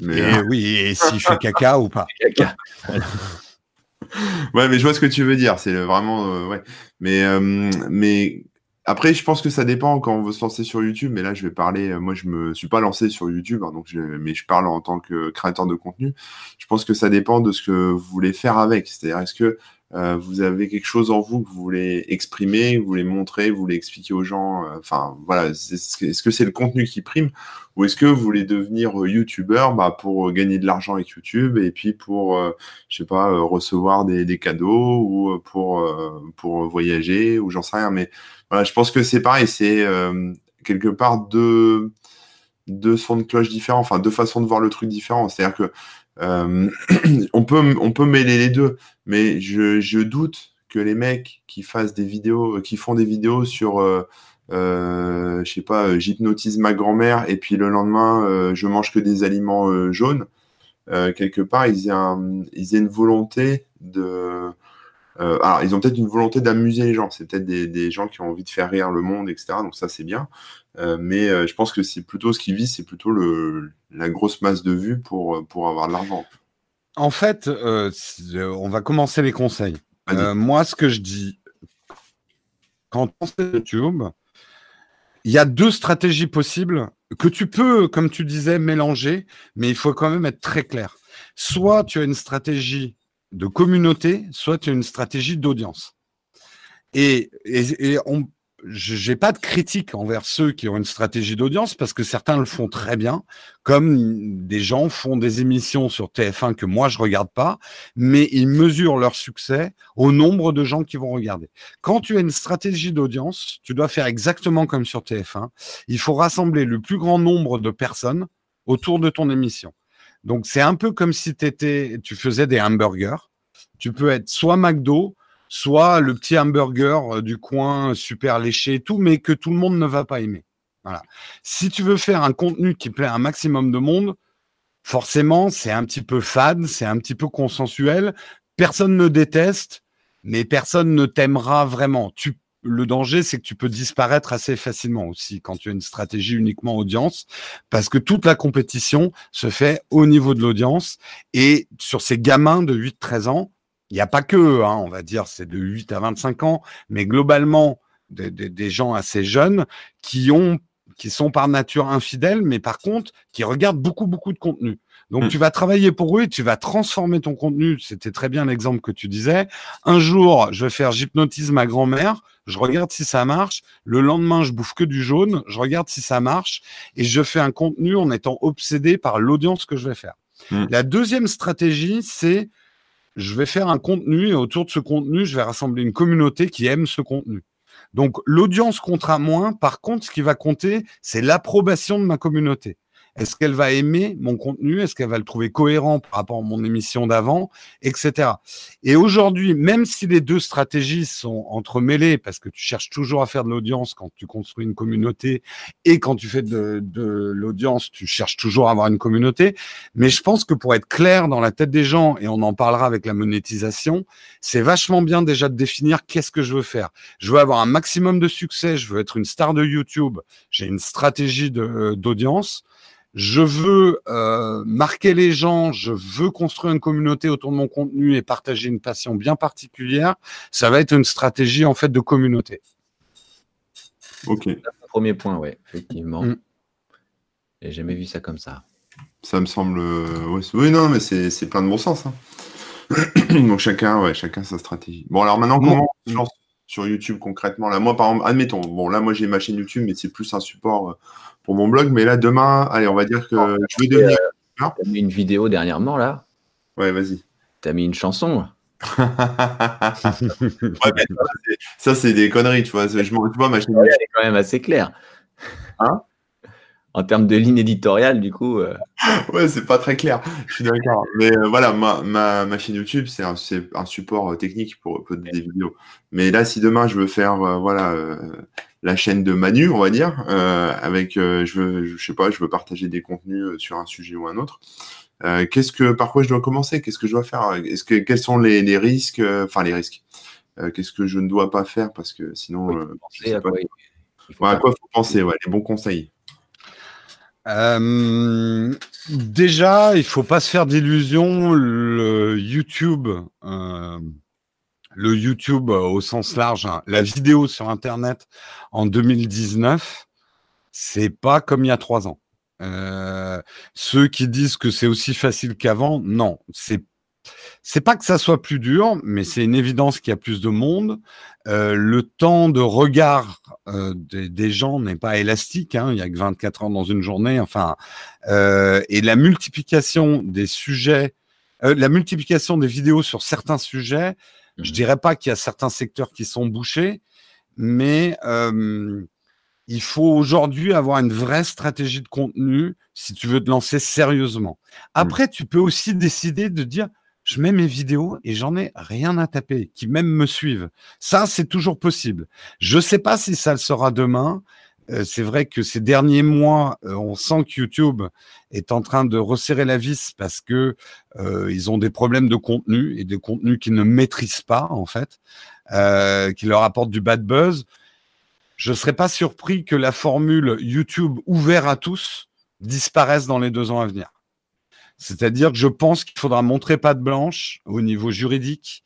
Mais oui, et s'il fait caca ou pas. [laughs] Caca. ouais, mais je vois ce que tu veux dire. C'est vraiment, euh, ouais. Mais, euh, mais après, je pense que ça dépend quand on veut se lancer sur YouTube. Mais là, je vais parler. Euh, moi, je me suis pas lancé sur YouTube, hein, donc mais je parle en tant que créateur de contenu. Je pense que ça dépend de ce que vous voulez faire avec. C'est-à-dire, est-ce que euh, vous avez quelque chose en vous que vous voulez exprimer, vous voulez montrer, vous voulez expliquer aux gens. Euh, enfin, voilà, est-ce que c'est le contenu qui prime ou est-ce que vous voulez devenir euh, youtubeur bah, pour gagner de l'argent avec YouTube et puis pour, je sais pas, recevoir des, des, cadeaux ou pour pour voyager ou j'en sais rien. Mais voilà, je pense que c'est pareil, c'est quelque part deux deux sons de cloche différents, enfin deux façons de voir le truc différent. C'est-à-dire que euh, [clears throat] on, peut, on mêler les deux, mais je, doute que les mecs qui fassent des vidéos, qui font des vidéos sur, euh, euh, je sais pas, j'hypnotise ma grand-mère et puis le lendemain, je mange que des aliments jaunes. quelque part, ils aient, une volonté de, euh, ont une volonté d'amuser les gens. C'est peut-être des, des, gens qui ont envie de faire rire le monde, etc. Donc ça, c'est bien. Euh, mais euh, je pense que c'est plutôt ce qui vit, c'est plutôt le, la grosse masse de vues pour, pour avoir de l'argent. En fait, euh, on va commencer les conseils. moi, ce que je dis, quand on fait YouTube, il y a deux stratégies possibles que tu peux, comme tu disais, mélanger, mais il faut quand même être très clair. Soit tu as une stratégie de communauté, soit tu as une stratégie d'audience. Et, et, et on, je n'ai pas de critique envers ceux qui ont une stratégie d'audience parce que certains le font très bien, comme des gens font des émissions sur TF1 que moi je regarde pas, mais ils mesurent leur succès au nombre de gens qui vont regarder. Quand tu as une stratégie d'audience, tu dois faire exactement comme sur TF1. Il faut rassembler le plus grand nombre de personnes autour de ton émission. Donc c'est un peu comme si étais, tu faisais des hamburgers. Tu peux être soit McDo, soit le petit hamburger euh, du coin super léché et tout, mais que tout le monde ne va pas aimer. Voilà. Si tu veux faire un contenu qui plaît à un maximum de monde, forcément, c'est un petit peu fade, c'est un petit peu consensuel. Personne ne déteste, mais personne ne t'aimera vraiment. Tu, le danger, c'est que tu peux disparaître assez facilement aussi quand tu as une stratégie uniquement audience, parce que toute la compétition se fait au niveau de l'audience. Et sur ces gamins de 8-13 ans, il n'y a pas que, hein, on va dire, c'est de 8 à 25 ans, mais globalement, des, gens assez jeunes qui ont qui sont par nature infidèles, mais par contre, qui regardent beaucoup, beaucoup de contenu. Donc, hmm. tu vas travailler pour eux et tu vas transformer ton contenu. C'était très bien l'exemple que tu disais. Un jour, je vais faire j'hypnotise ma grand-mère. Je regarde si ça marche. Le lendemain, je bouffe que du jaune. Je regarde si ça marche. Et je fais un contenu en étant obsédé par l'audience que je vais faire. Hmm. La deuxième stratégie, c'est je vais faire un contenu et autour de ce contenu, je vais rassembler une communauté qui aime ce contenu. Donc l'audience comptera moins. Par contre, ce qui va compter, c'est l'approbation de ma communauté. Est-ce qu'elle va aimer mon contenu? Est-ce qu'elle va le trouver cohérent par rapport à mon émission d'avant, etc. Et aujourd'hui, même si les deux stratégies sont entremêlées, parce que tu cherches toujours à faire de l'audience quand tu construis une communauté, et quand tu fais de, l'audience, tu cherches toujours à avoir une communauté. Mais je pense que pour être clair dans la tête des gens, et on en parlera avec la monétisation, c'est vachement bien déjà de définir qu'est-ce que je veux faire. Je veux avoir un maximum de succès, je veux être une star de YouTube, j'ai une stratégie d'audience je veux euh, marquer les gens, je veux construire une communauté autour de mon contenu et partager une passion bien particulière, ça va être une stratégie en fait de communauté. Ok. Premier point, ouais, effectivement. Mm. J'ai jamais vu ça comme ça. Ça me semble. Euh, oui, non, mais c'est plein de bon sens. Hein. [clears throat] Donc chacun, ouais, chacun sa stratégie. Bon, alors maintenant, comment on sur YouTube concrètement? Là, moi, par exemple, admettons, bon, là, moi, j'ai ma chaîne YouTube, mais c'est plus un support euh, pour mon blog. Mais là, demain, allez, on va dire que je vais devenir. Euh, T'as mis une vidéo dernièrement, là Ouais, vas-y. T'as mis une chanson [laughs] ça, c'est des conneries, tu vois. Je, tu vois ma chaîne. elle est quand même assez claire. Hein? En termes de ligne éditoriale, du coup. Euh. [laughs] ouais, c'est pas très clair. Je suis d'accord. Mais euh, voilà, ma, ma, chaîne YouTube, c'est un, un, support euh, technique pour, pour, des vidéos. Mais là, si demain je veux faire, voilà, la chaîne de Manu, on va dire, avec, je veux, je sais pas, je veux partager des contenus sur un sujet ou un autre. qu'est-ce que, par quoi je dois commencer? Qu'est-ce que je dois faire? Est-ce que, quels sont les, les risques Enfin, les risques. qu'est-ce que je ne dois pas faire? Parce que sinon, à, quoi, il faut, à quoi faut penser ouais, Les bons conseils. Euh, déjà, il faut pas se faire d'illusions. Le YouTube, euh, le YouTube au sens large, hein, la vidéo sur Internet en 2019, c'est pas comme il y a trois ans. Euh, ceux qui disent que c'est aussi facile qu'avant, non, c'est c'est pas que ça soit plus dur, mais c'est une évidence qu'il y a plus de monde. Euh, le temps de regard euh, des, gens n'est pas élastique. Hein, il y a que 24 heures dans une journée. Enfin, euh, et la multiplication des sujets, la multiplication des vidéos sur certains sujets, je mmh dirais pas qu'il y a certains secteurs qui sont bouchés, mais il faut aujourd'hui avoir une vraie stratégie de contenu si tu veux te lancer sérieusement. Mmh. Après, tu peux aussi décider de dire je mets mes vidéos et j'en ai rien à taper, qui même me suivent. Ça, c'est toujours possible. Je ne sais pas si ça le sera demain. Euh, c'est vrai que ces derniers mois, euh, on sent que YouTube est en train de resserrer la vis parce que euh, ils ont des problèmes de contenu et des contenus qu'ils ne maîtrisent pas en fait, qui leur apportent du bad buzz. Je ne serais pas surpris que la formule YouTube ouvert à tous disparaisse dans les deux ans à venir. C'est-à-dire que je pense qu'il faudra montrer patte blanche au niveau juridique,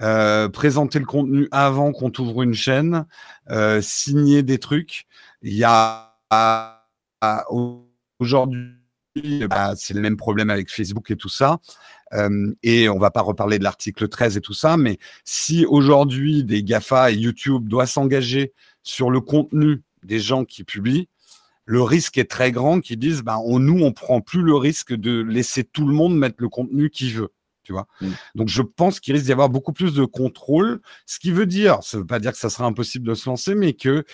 euh, présenter le contenu avant qu'on t'ouvre une chaîne, euh, signer des trucs. Il y a aujourd'hui, bah, c'est le même problème avec Facebook et tout ça. Euh, et on va pas reparler de l'article 13 et tout ça, mais si aujourd'hui des GAFA et YouTube doivent s'engager sur le contenu des gens qui publient, le risque est très grand qu'ils disent, ben, on, nous, on prend plus le risque de laisser tout le monde mettre le contenu qu'il veut. Tu vois mm. Donc, je pense qu'il risque d'y avoir beaucoup plus de contrôle, ce qui veut dire, ça ne veut pas dire que ça sera impossible de se lancer, mais que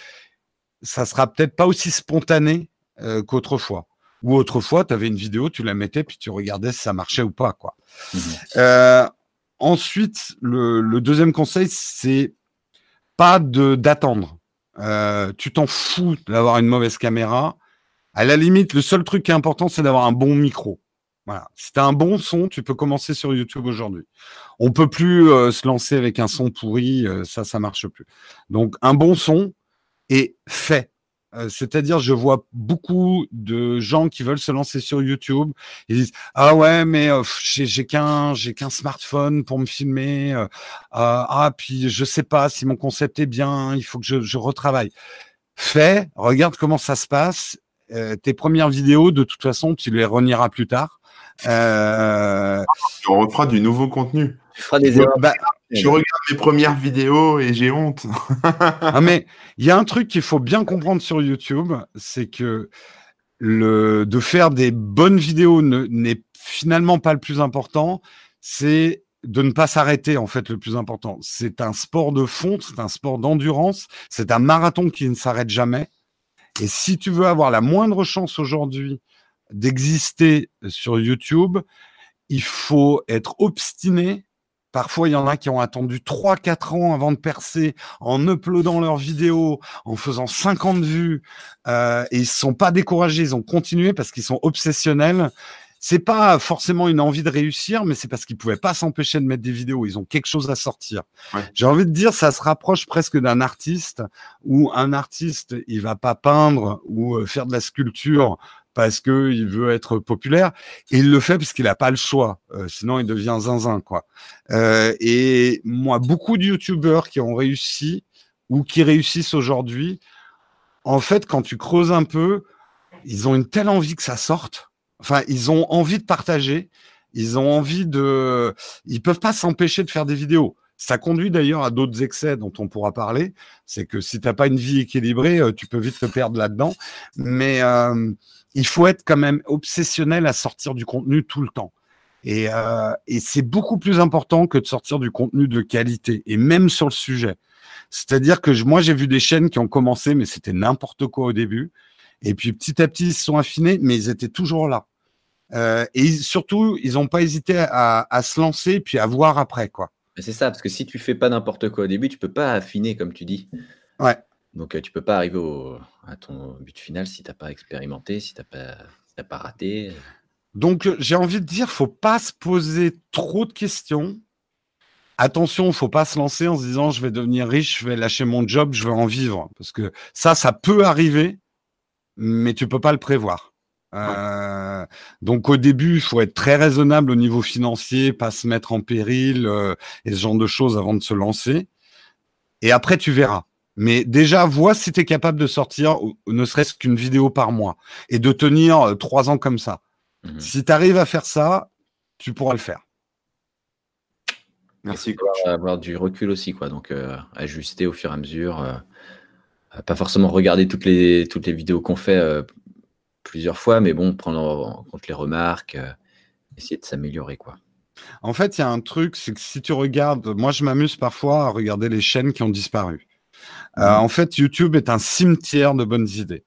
ça sera peut-être pas aussi spontané euh, qu'autrefois. Ou autrefois, tu avais une vidéo, tu la mettais, puis tu regardais si ça marchait ou pas. quoi. Mm-hmm. Euh, ensuite, le, le, deuxième conseil, c'est pas de d'attendre. Euh, tu t'en fous d'avoir une mauvaise caméra. À la limite, le seul truc qui est important, c'est d'avoir un bon micro. Voilà. Si tu as un bon son, tu peux commencer sur YouTube aujourd'hui. On peut plus euh, se lancer avec un son pourri, euh, ça, ça marche plus. Donc, un bon son est fait. Euh, c'est-à-dire, je vois beaucoup de gens qui veulent se lancer sur YouTube. Ils disent ah ouais, mais euh, j'ai qu'un smartphone pour me filmer. Euh, ah puis je sais pas si mon concept est bien. Il faut que je, retravaille. Fais, regarde comment ça se passe. tes premières vidéos, de toute façon, tu les renieras plus tard. On refera du nouveau contenu. Des bah, je regarde mes premières vidéos et j'ai honte. [laughs] ah, mais il y a un truc qu'il faut bien comprendre sur YouTube, c'est que le, de faire des bonnes vidéos n'est finalement pas le plus important. C'est de ne pas s'arrêter, en fait, le plus important. C'est un sport de fond, c'est un sport d'endurance, c'est un marathon qui ne s'arrête jamais. Et si tu veux avoir la moindre chance aujourd'hui d'exister sur YouTube, il faut être obstiné. Parfois, il y en a qui ont attendu 3-4 ans avant de percer en uploadant leurs vidéos, en faisant 50 vues, euh, et ils ne sont pas découragés, ils ont continué parce qu'ils sont obsessionnels c'est pas forcément une envie de réussir, mais c'est parce qu'ils pouvaient pas s'empêcher de mettre des vidéos. Ils ont quelque chose à sortir. J'ai envie de dire, ça se rapproche presque d'un artiste où un artiste, il va pas peindre ou euh, faire de la sculpture parce que il veut être populaire. Et il le fait parce qu'il n'a pas le choix. Euh, sinon, il devient zinzin, quoi. Euh, et moi, beaucoup de youtubeurs qui ont réussi ou qui réussissent aujourd'hui, en fait, quand tu creuses un peu, ils ont une telle envie que ça sorte Enfin, ils ont envie de partager. Ils ont envie de. Ils peuvent pas s'empêcher de faire des vidéos. Ça conduit d'ailleurs à d'autres excès dont on pourra parler. C'est que si tu n'as pas une vie équilibrée, euh, tu peux vite te perdre là-dedans. Mais il faut être quand même obsessionnel à sortir du contenu tout le temps. Et, euh, et c'est beaucoup plus important que de sortir du contenu de qualité, et même sur le sujet. C'est-à-dire que moi, j'ai vu des chaînes qui ont commencé, mais c'était n'importe quoi au début. Et puis petit à petit, ils se sont affinés, mais ils étaient toujours là. Euh, et surtout, ils n'ont pas hésité à, se lancer puis à voir après. quoi. C'est ça, parce que si tu fais pas n'importe quoi au début, tu peux pas affiner, comme tu dis. Ouais. Donc, euh, tu peux pas arriver à ton but final si tu n'as pas expérimenté, si tu n'as pas, pas raté. Donc, j'ai envie de dire, faut pas se poser trop de questions. Attention, faut pas se lancer en se disant je vais devenir riche, je vais lâcher mon job, je vais en vivre. Parce que ça, ça peut arriver, mais tu peux pas le prévoir. Euh, donc au début, il faut être très raisonnable au niveau financier, pas se mettre en péril euh, et ce genre de choses avant de se lancer. Et après, tu verras. Mais déjà, vois si tu es capable de sortir ne serait-ce qu'une vidéo par mois et de tenir euh, trois ans comme ça. Mhm. Si tu arrives à faire ça, tu pourras le faire. Merci. Avoir, avoir du recul aussi, quoi. Donc ajuster au fur et à mesure. pas forcément regarder toutes les, toutes les vidéos qu'on fait plusieurs fois, mais bon, prendre en compte les remarques, euh, essayer de s'améliorer, quoi. En fait, il y a un truc, c'est que si tu regardes, moi je m'amuse parfois à regarder les chaînes qui ont disparu. Euh, mmh. en fait, YouTube est un cimetière de bonnes idées.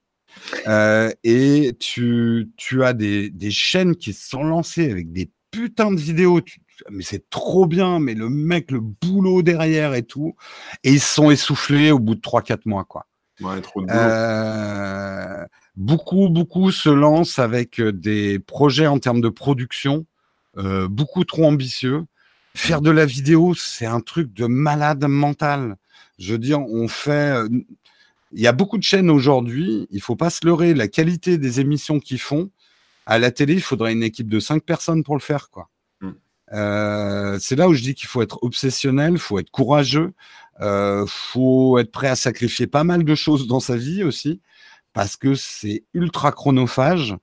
Euh, et tu, tu as des, des, chaînes qui sont lancées avec des putains de vidéos. mais c'est trop bien, mais le mec, le boulot derrière et tout. Et ils sont essoufflés au bout de 3-4 mois, quoi. Ouais, trop de boulot. Beaucoup, beaucoup se lancent avec euh, des projets en termes de production euh, beaucoup trop ambitieux. Faire de la vidéo, c'est un truc de malade mental. Je veux dire, on fait. Euh, il y a beaucoup de chaînes aujourd'hui. Il faut pas se leurrer. La qualité des émissions qu'ils font à la télé, il faudrait une équipe de cinq personnes pour le faire, quoi. Mm. Euh, c'est là où je dis qu'il faut être obsessionnel, il faut être courageux, euh, faut être prêt à sacrifier pas mal de choses dans sa vie aussi parce que c'est ultra chronophage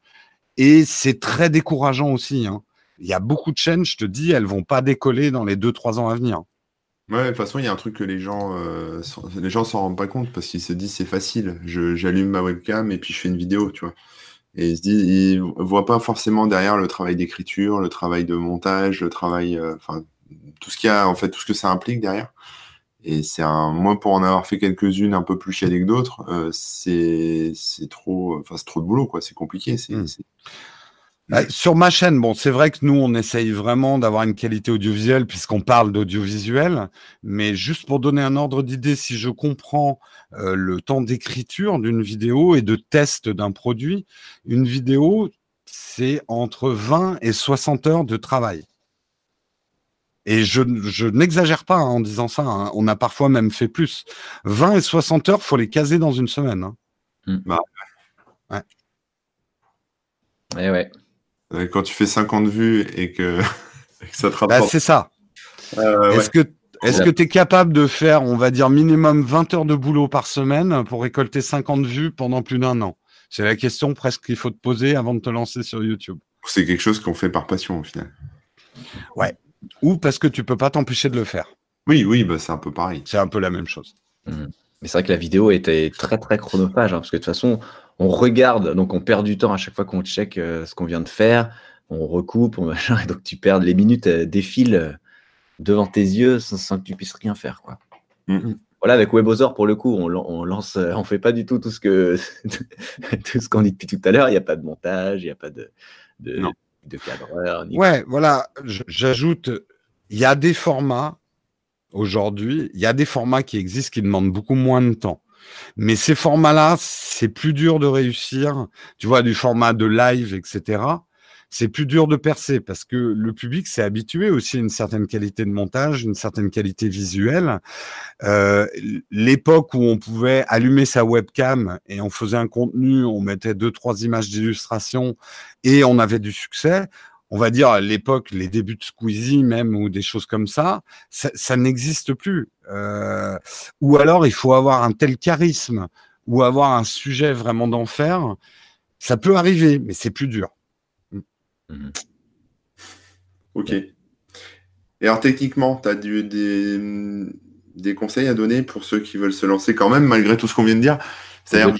et c'est très décourageant aussi. Hein. Il y a beaucoup de chaînes, je te dis, elles vont pas décoller dans les 2-3 ans à venir. Ouais, de toute façon, il y a un truc que les gens euh, les gens s'en rendent pas compte parce qu'ils se disent c'est facile. J'allume ma webcam et puis je fais une vidéo, tu vois. Et ils se disent, ils voient pas forcément derrière le travail d'écriture, le travail de montage, le travail, euh, enfin tout ce qu'il y a en fait, tout ce que ça implique derrière. Et c'est un, moi, pour en avoir fait quelques-unes un peu plus chiadées que d'autres, euh, c'est, trop, enfin, c'est trop de boulot, quoi. C'est compliqué. C'est, hmm. Bah, sur ma chaîne, bon, c'est vrai que nous, on essaye vraiment d'avoir une qualité audiovisuelle puisqu'on parle d'audiovisuel, mais juste pour donner un ordre d'idée, si je comprends euh, le temps d'écriture d'une vidéo et de test d'un produit, une vidéo, c'est entre 20 et 60 heures de travail. Et je, je n'exagère pas hein, en disant ça. Hein. On a parfois même fait plus. 20 et 60 heures, faut les caser dans une semaine. Hein. Hmm. Bah, ouais. Eh ouais. Quand tu fais 50 vues [laughs] et que, ça te bah, c'est ça. Euh, est-ce que est-ce que tu es capable de faire, on va dire, minimum 20 heures de boulot par semaine pour récolter 50 vues pendant plus d'un an? C'est la question presque qu'il faut te poser avant de te lancer sur YouTube. C'est quelque chose qu'on fait par passion au final. Ouais, ou parce que tu peux pas t'empêcher de le faire. Oui, oui, bah, c'est un peu pareil. C'est un peu la même chose. Mmh. Mais c'est vrai que la vidéo était très très chronophage, hein, parce que de toute façon, on regarde, donc on perd du temps à chaque fois qu'on check euh, ce qu'on vient de faire, on recoupe, on [laughs] machin, et donc tu perds les minutes euh, défilent devant tes yeux sans, que tu puisses rien faire. Quoi. Mm. Voilà, avec WebOzor, pour le coup, on, on lance, on fait pas du tout tout ce que [laughs] tout ce qu'on dit depuis tout à l'heure. Il n'y a pas de montage, il n'y a pas de, de, de cadreur. Ouais, voilà. J'ajoute, il y a des formats aujourd'hui, il y a des formats qui existent qui demandent beaucoup moins de temps. Mais ces formats-là, c'est plus dur de réussir. Tu vois, du format de live, etc. C'est plus dur de percer parce que le public s'est habitué aussi à une certaine qualité de montage, une certaine qualité visuelle. Euh, L'époque où on pouvait allumer sa webcam et on faisait un contenu, on mettait deux, trois images d'illustration et on avait du succès on va dire, l'époque, les débuts de Squeezie même, ou des choses comme ça, ça, n'existe plus. Euh, ou alors, il faut avoir un tel charisme, ou avoir un sujet vraiment d'enfer. Ça peut arriver, mais c'est plus dur. Mhm. Ok. Et alors, techniquement, tu as des, des conseils à donner pour ceux qui veulent se lancer quand même, malgré tout ce qu'on vient de dire? C'est-à-dire,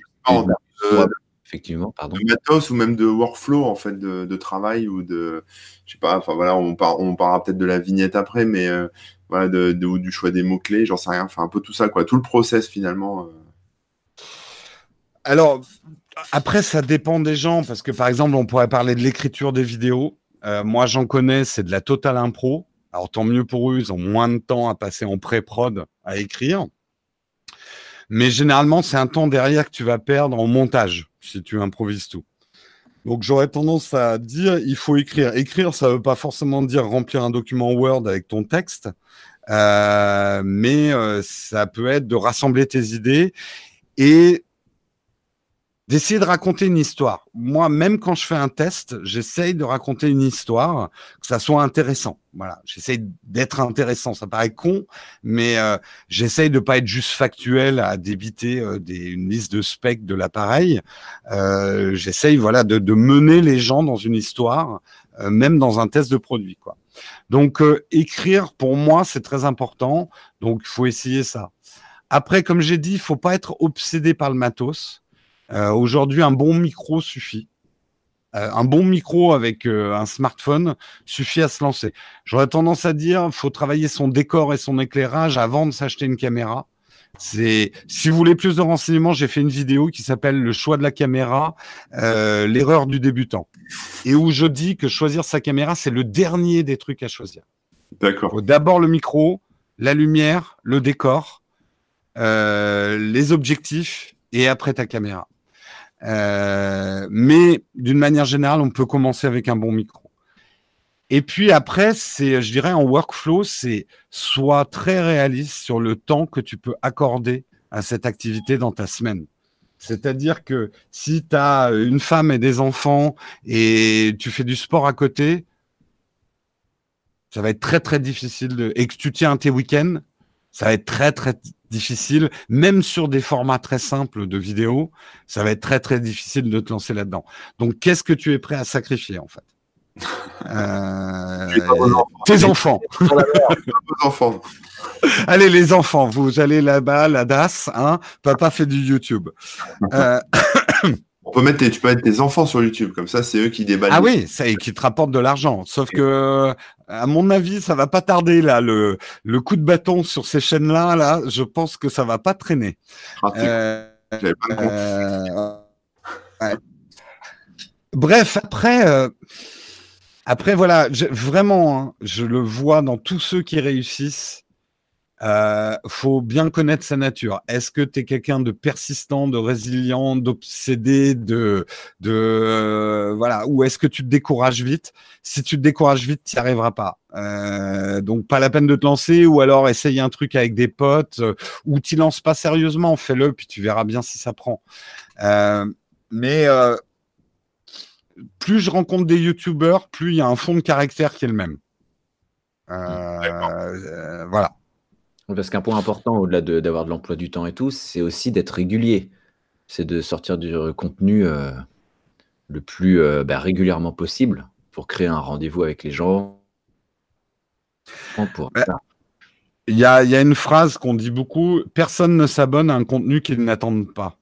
effectivement, pardon. De matos ou même de workflow en fait de, travail ou de, je sais pas, enfin voilà, on, on parlera peut-être de la vignette après, mais euh, voilà, de, du choix des mots clés, j'en sais rien, enfin un peu tout ça quoi, tout le process finalement. Euh. Alors après ça dépend des gens parce que par exemple on pourrait parler de l'écriture des vidéos. Euh, moi j'en connais, c'est de la totale impro. Alors tant mieux pour eux, ils ont moins de temps à passer en pré-prod à écrire. Mais généralement, c'est un temps derrière que tu vas perdre en montage si tu improvises tout. Donc j'aurais tendance à dire il faut écrire. Écrire, ça ne veut pas forcément dire remplir un document Word avec ton texte, euh, mais euh, ça peut être de rassembler tes idées et d'essayer de raconter une histoire. Moi, même quand je fais un test, j'essaye de raconter une histoire, que ça soit intéressant. Voilà, j'essaye d'être intéressant. Ça paraît con, mais euh, j'essaye de pas être juste factuel à débiter euh, des, une liste de specs de l'appareil. Euh, j'essaye, voilà, de, mener les gens dans une histoire, même dans un test de produit, quoi. Donc, écrire, pour moi, c'est très important. Donc, il faut essayer ça. Après, comme j'ai dit, il faut pas être obsédé par le matos. Euh, aujourd'hui, un bon micro suffit. Euh, un bon micro avec euh, un smartphone suffit à se lancer. J'aurais tendance à dire, faut travailler son décor et son éclairage avant de s'acheter une caméra. C'est, si vous voulez plus de renseignements, j'ai fait une vidéo qui s'appelle le choix de la caméra, l'erreur du débutant, et où je dis que choisir sa caméra c'est le dernier des trucs à choisir. D'accord. D'abord le micro, la lumière, le décor, les objectifs et après ta caméra. Euh, mais d'une manière générale, on peut commencer avec un bon micro. Et puis après, c'est, je dirais, en workflow, c'est soit très réaliste sur le temps que tu peux accorder à cette activité dans ta semaine. C'est-à-dire que si tu as une femme et des enfants et tu fais du sport à côté, ça va être très très difficile de... et que tu tiens tes week-ends, ça va être très très difficile, même sur des formats très simples de vidéos, ça va être très très difficile de te lancer là-dedans. Donc, qu'est-ce que tu es prêt à sacrifier en fait? [laughs] Euh, Tes enfants. [laughs] enfants. Allez les enfants, vous allez là-bas, la DAS, hein? Papa fait du YouTube. Euh... [laughs] On peut mettre tu peux mettre tes enfants sur YouTube, comme ça, c'est eux qui déballent. Ah oui, ça et qui te rapportent de l'argent. Sauf que, à mon avis, ça va pas tarder là. Le, le coup de bâton sur ces chaînes-là, là, je pense que ça va pas traîner. Ah, euh, euh, Bref, après, euh, après voilà, vraiment, hein, je le vois dans tous ceux qui réussissent euh, faut bien connaître sa nature. Est-ce que tu es quelqu'un de persistant, de résilient, d'obsédé, de, de euh, voilà, ou est-ce que tu te décourages vite? Si tu te décourages vite, tu n'y arriveras pas. Euh, donc pas la peine de te lancer, ou alors essaye un truc avec des potes, euh, ou t'y lances pas sérieusement, fais-le, puis tu verras bien si ça prend. Mais plus je rencontre des youtubeurs, plus il y a un fond de caractère qui est le même. voilà. Parce qu'un point important, au-delà d'avoir de, l'emploi du temps et tout, c'est aussi d'être régulier. C'est de sortir du contenu euh, le plus euh, bah, régulièrement possible pour créer un rendez-vous avec les gens. Il y, a, une phrase qu'on dit beaucoup personne ne s'abonne à un contenu qu'ils n'attendent pas.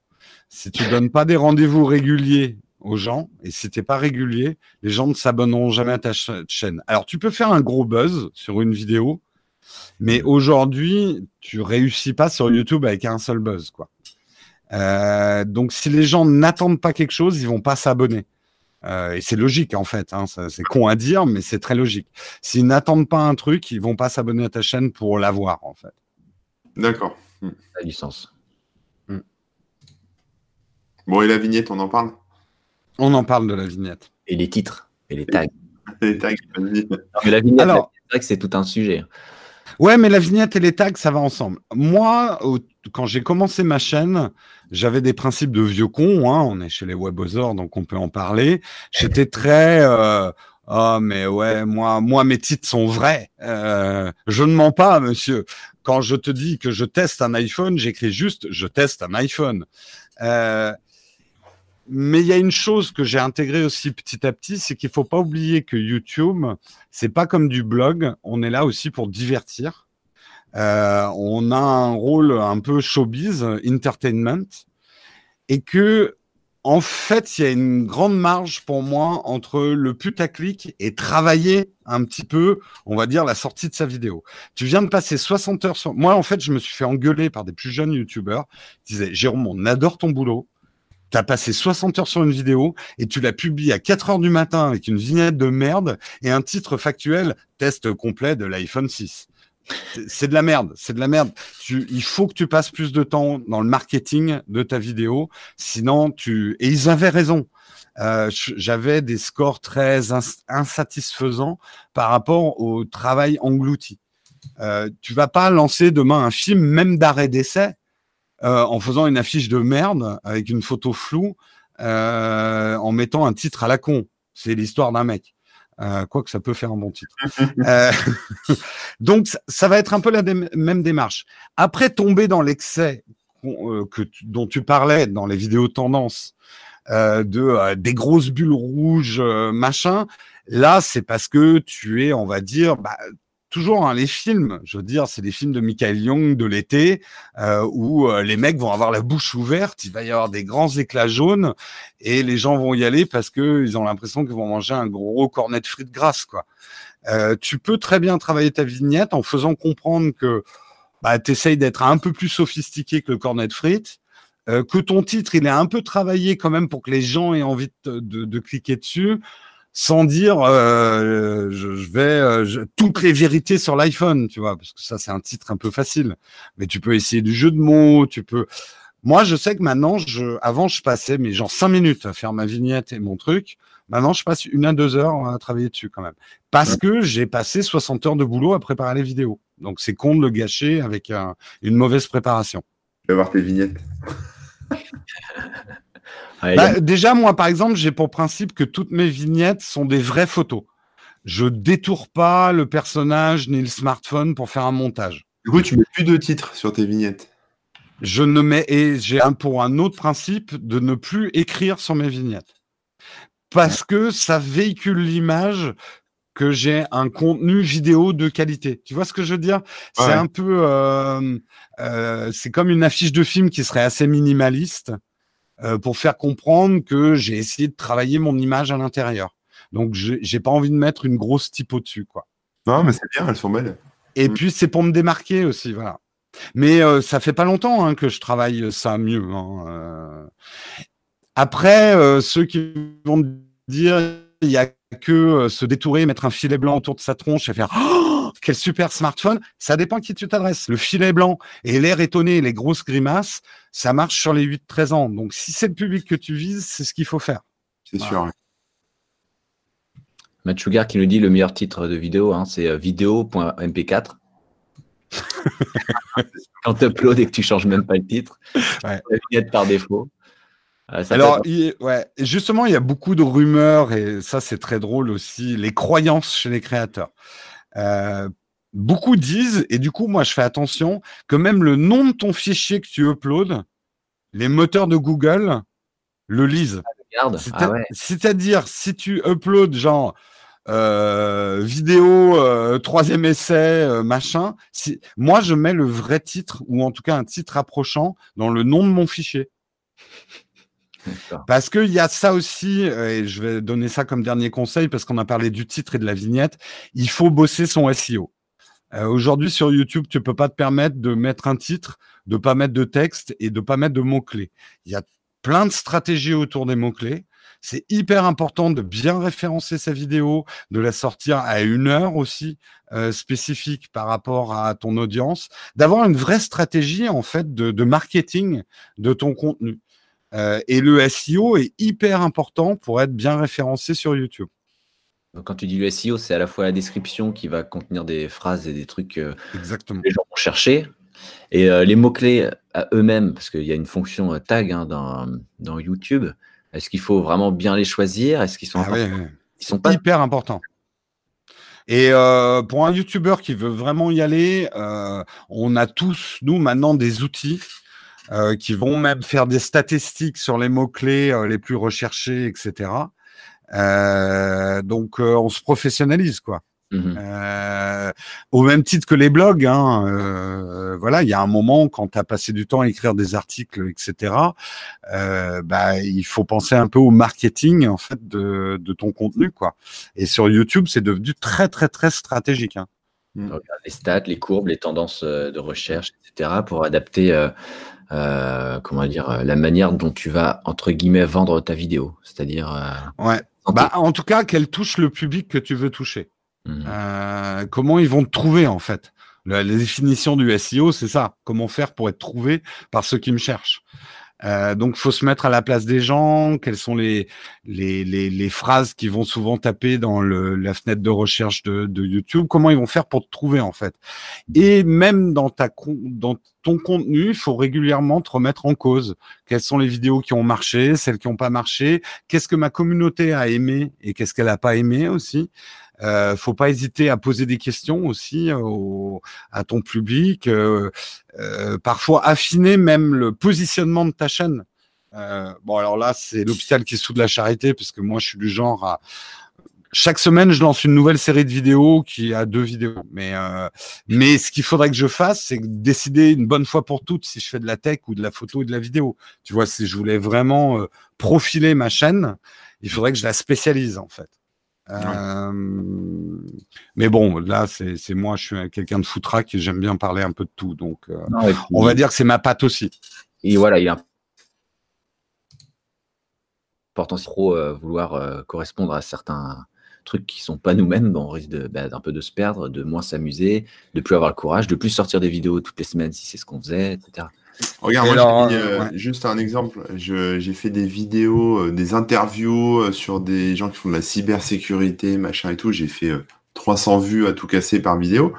Si tu donnes pas des rendez-vous réguliers aux gens, et si tu n'es pas régulier, les gens ne s'abonneront jamais à ta chaîne. Alors, tu peux faire un gros buzz sur une vidéo, Mais aujourd'hui, tu réussis pas sur YouTube avec un seul buzz, quoi. Euh, donc, si les gens n'attendent pas quelque chose, ils vont pas s'abonner. Euh, et c'est logique en fait. Hein, c'est con à dire, mais c'est très logique. S'ils n'attendent pas un truc, ils vont pas s'abonner à ta chaîne pour l'avoir en fait. D'accord. Hmm. La licence. Hmm. Bon, et la vignette, on en parle? On en parle de la vignette. Et les titres et les tags. les tags, mais la vignette, Alors, c'est tout un sujet. Ouais, mais la vignette et les tags, ça va ensemble. Moi, quand j'ai commencé ma chaîne, j'avais des principes de vieux con. Hein, on est chez les webosaures, donc on peut en parler. J'étais très. Euh, ah, mais ouais, moi, moi, mes titres sont vrais. Euh, je ne mens pas, monsieur. Quand je te dis que je teste un iPhone, j'écris juste je teste un iPhone. Euh, mais il y a une chose que j'ai intégrée aussi petit à petit, c'est qu'il faut pas oublier que YouTube, c'est pas comme du blog. On est là aussi pour divertir. Euh, on a un rôle un peu showbiz, entertainment, et que en fait, il y a une grande marge pour moi entre le putaclic et travailler un petit peu, on va dire, la sortie de sa vidéo. Tu viens de passer 60 heures sur... Moi, en fait, je me suis fait engueuler par des plus jeunes youtubeurs qui disaient, Jérôme, on adore ton boulot, tu as passé 60 heures sur une vidéo et tu l'as publiée à 4 heures du matin avec une vignette de merde et un titre factuel, test complet de l'iPhone 6. C'est de la merde, c'est de la merde. Il faut que tu passes plus de temps dans le marketing de ta vidéo, sinon tu. Et ils avaient raison. Euh, J'avais des scores très insatisfaisants par rapport au travail englouti. Euh, tu vas pas lancer demain un film, même d'arrêt d'essai, euh, en faisant une affiche de merde avec une photo floue, euh, en mettant un titre à la con. C'est l'histoire d'un mec. Euh, quoi que ça peut faire un bon titre. [laughs] [laughs] donc, ça, va être un peu la même démarche. Après, tomber dans l'excès que dont tu parlais dans les vidéos tendances, de des grosses bulles rouges, machin. Là, c'est parce que tu es, on va dire, bah, toujours hein, les films, je veux dire, c'est des films de Michael Young de l'été euh, où euh, les mecs vont avoir la bouche ouverte, il va y avoir des grands éclats jaunes et les gens vont y aller parce que ils ont l'impression qu'ils vont manger un gros cornet de frites grasses quoi. Euh, tu peux très bien travailler ta vignette en faisant comprendre que bah, tu essayes d'être un peu plus sophistiqué que le cornet de frites, que ton titre il est un peu travaillé quand même pour que les gens aient envie de cliquer dessus sans dire euh, je, vais euh, toutes les vérités sur l'iPhone, tu vois, parce que ça c'est un titre un peu facile. Mais tu peux essayer du jeu de mots, tu peux. Moi, je sais que maintenant, je, avant, je passais mais genre cinq minutes à faire ma vignette et mon truc. Maintenant, je passe une à deux heures à travailler dessus quand même, parce que j'ai passé 60 heures de boulot à préparer les vidéos. Donc c'est con de le gâcher avec une mauvaise préparation. Je vais voir tes vignettes. [laughs] Bah, déjà, moi, par exemple, j'ai pour principe que toutes mes vignettes sont des vraies photos. Je détourne pas le personnage ni le smartphone pour faire un montage. Du coup, tu mets plus de titres sur tes vignettes. Je ne mets et j'ai un pour un autre principe de ne plus écrire sur mes vignettes parce que ça véhicule l'image que j'ai un contenu vidéo de qualité. Tu vois ce que je veux dire? C'est un peu, euh, euh, c'est comme une affiche de film qui serait assez minimaliste euh, pour faire comprendre que j'ai essayé de travailler mon image à l'intérieur. Donc, j'ai pas envie de mettre une grosse typo dessus, quoi. Non, mais c'est bien, elles sont belles. Et mm. puis, c'est pour me démarquer aussi, voilà. Mais euh, ça fait pas longtemps hein, que je travaille ça mieux. Hein, euh. Après, ceux qui vont dire il y a que se détourer, mettre un filet blanc autour de sa tronche et faire [gasps] oh, quel super smartphone, ça dépend à qui tu t'adresses. Le filet blanc et l'air étonné, les grosses grimaces, ça marche sur les 8-13 ans. Donc si c'est le public que tu vises, c'est ce qu'il faut faire. C'est sûr. Matt Sugar qui nous dit le meilleur titre de vidéo, hein, c'est euh, vidéo.mp4. [laughs] Quand tu uploads et que tu changes même pas le titre, ouais. la par défaut. Euh, Alors, ouais, justement, il y a beaucoup de rumeurs et ça, c'est très drôle aussi, les croyances chez les créateurs. Euh, beaucoup disent, et du coup, moi, je fais attention, que même le nom de ton fichier que tu uploads, les moteurs de Google le lisent. Ah, ah c'est-à-dire, si tu uploads genre euh, vidéo, troisième essai, machin, si... moi, je mets le vrai titre, ou en tout cas un titre approchant, dans le nom de mon fichier. Parce qu'il y a ça aussi, euh, et je vais donner ça comme dernier conseil, parce qu'on a parlé du titre et de la vignette, il faut bosser son SEO. Euh, aujourd'hui, sur YouTube, tu peux pas te permettre de mettre un titre, de pas mettre de texte et de pas mettre de mots-clés. Il y a plein de stratégies autour des mots-clés. C'est hyper important de bien référencer sa vidéo, de la sortir à une heure aussi euh, spécifique par rapport à ton audience, d'avoir une vraie stratégie en fait de marketing de ton contenu. Euh, et le SEO est hyper important pour être bien référencé sur YouTube. Donc, quand tu dis le SEO, c'est à la fois la description qui va contenir des phrases et des trucs euh, Exactement. que les gens vont chercher, et euh, les mots-clés à eux-mêmes, parce qu'il y a une fonction tag hein, dans, dans YouTube. Est-ce qu'il faut vraiment bien les choisir? Est-ce qu'ils sont, Ah importants? ouais, ouais. Ils sont pas hyper important. Et euh, pour un YouTuber qui veut vraiment y aller, euh, on a tous, nous, maintenant, des outils euh, qui vont même faire des statistiques sur les mots-clés euh, les plus recherchés, etc. Euh, donc, on se professionnalise, quoi. Euh, au même titre que les blogs, hein, voilà, il y a un moment quand tu as passé du temps à écrire des articles, etc. Bah, il faut penser un peu au marketing en fait de, de ton contenu, quoi. Et sur YouTube, c'est devenu très très très stratégique. Hein. Regardes les stats, les courbes, les tendances de recherche, etc., pour adapter, euh, comment dire, euh, la manière dont tu vas entre guillemets vendre ta vidéo, c'est-à-dire. euh, Ouais. Bah, en tout cas, qu'elle touche le public que tu veux toucher. Euh, comment ils vont te trouver en fait? La, la définition du SEO, c'est ça. Comment faire pour être trouvé par ceux qui me cherchent? Euh, donc, faut se mettre à la place des gens. Quelles sont les les, les, phrases qui vont souvent taper dans la fenêtre de recherche de, YouTube? Comment ils vont faire pour te trouver en fait? Et même dans ta dans ton contenu, il faut régulièrement te remettre en cause. Quelles sont les vidéos qui ont marché, celles qui n'ont pas marché? Qu'est-ce que ma communauté a aimé et qu'est-ce qu'elle n'a pas aimé aussi? Euh, faut pas hésiter à poser des questions aussi euh, au- à ton public. euh, euh, parfois affiner même le positionnement de ta chaîne. Euh, bon, alors là, c'est l'hôpital qui soude la charité, parce que moi, je suis du genre à chaque semaine, je lance une nouvelle série de vidéos qui a deux vidéos. Mais, euh, mais ce qu'il faudrait que je fasse, c'est décider une bonne fois pour toutes si je fais de la tech ou de la photo et de la vidéo. Tu vois, si je voulais vraiment euh, profiler ma chaîne, il faudrait que je la spécialise en fait. Euh, mais bon, là, c'est moi, je suis quelqu'un de foutraque et j'aime bien parler un peu de tout. Donc, euh, Non, et puis- on va dire que c'est ma patte aussi. Et voilà, il y a important trop euh, vouloir euh, correspondre à certains trucs qui sont pas nous-mêmes, ben, on risque de, bah, d'un peu de se perdre, de moins s'amuser, de plus avoir le courage, de plus sortir des vidéos toutes les semaines si c'est ce qu'on faisait, etc. Regarde, Et moi, alors, j'ai mis, euh, euh, ouais. juste un exemple. J'ai fait des vidéos, euh, des interviews euh, sur des gens qui font de la cybersécurité, machin et tout. J'ai fait euh, 300 vues à tout casser par vidéo.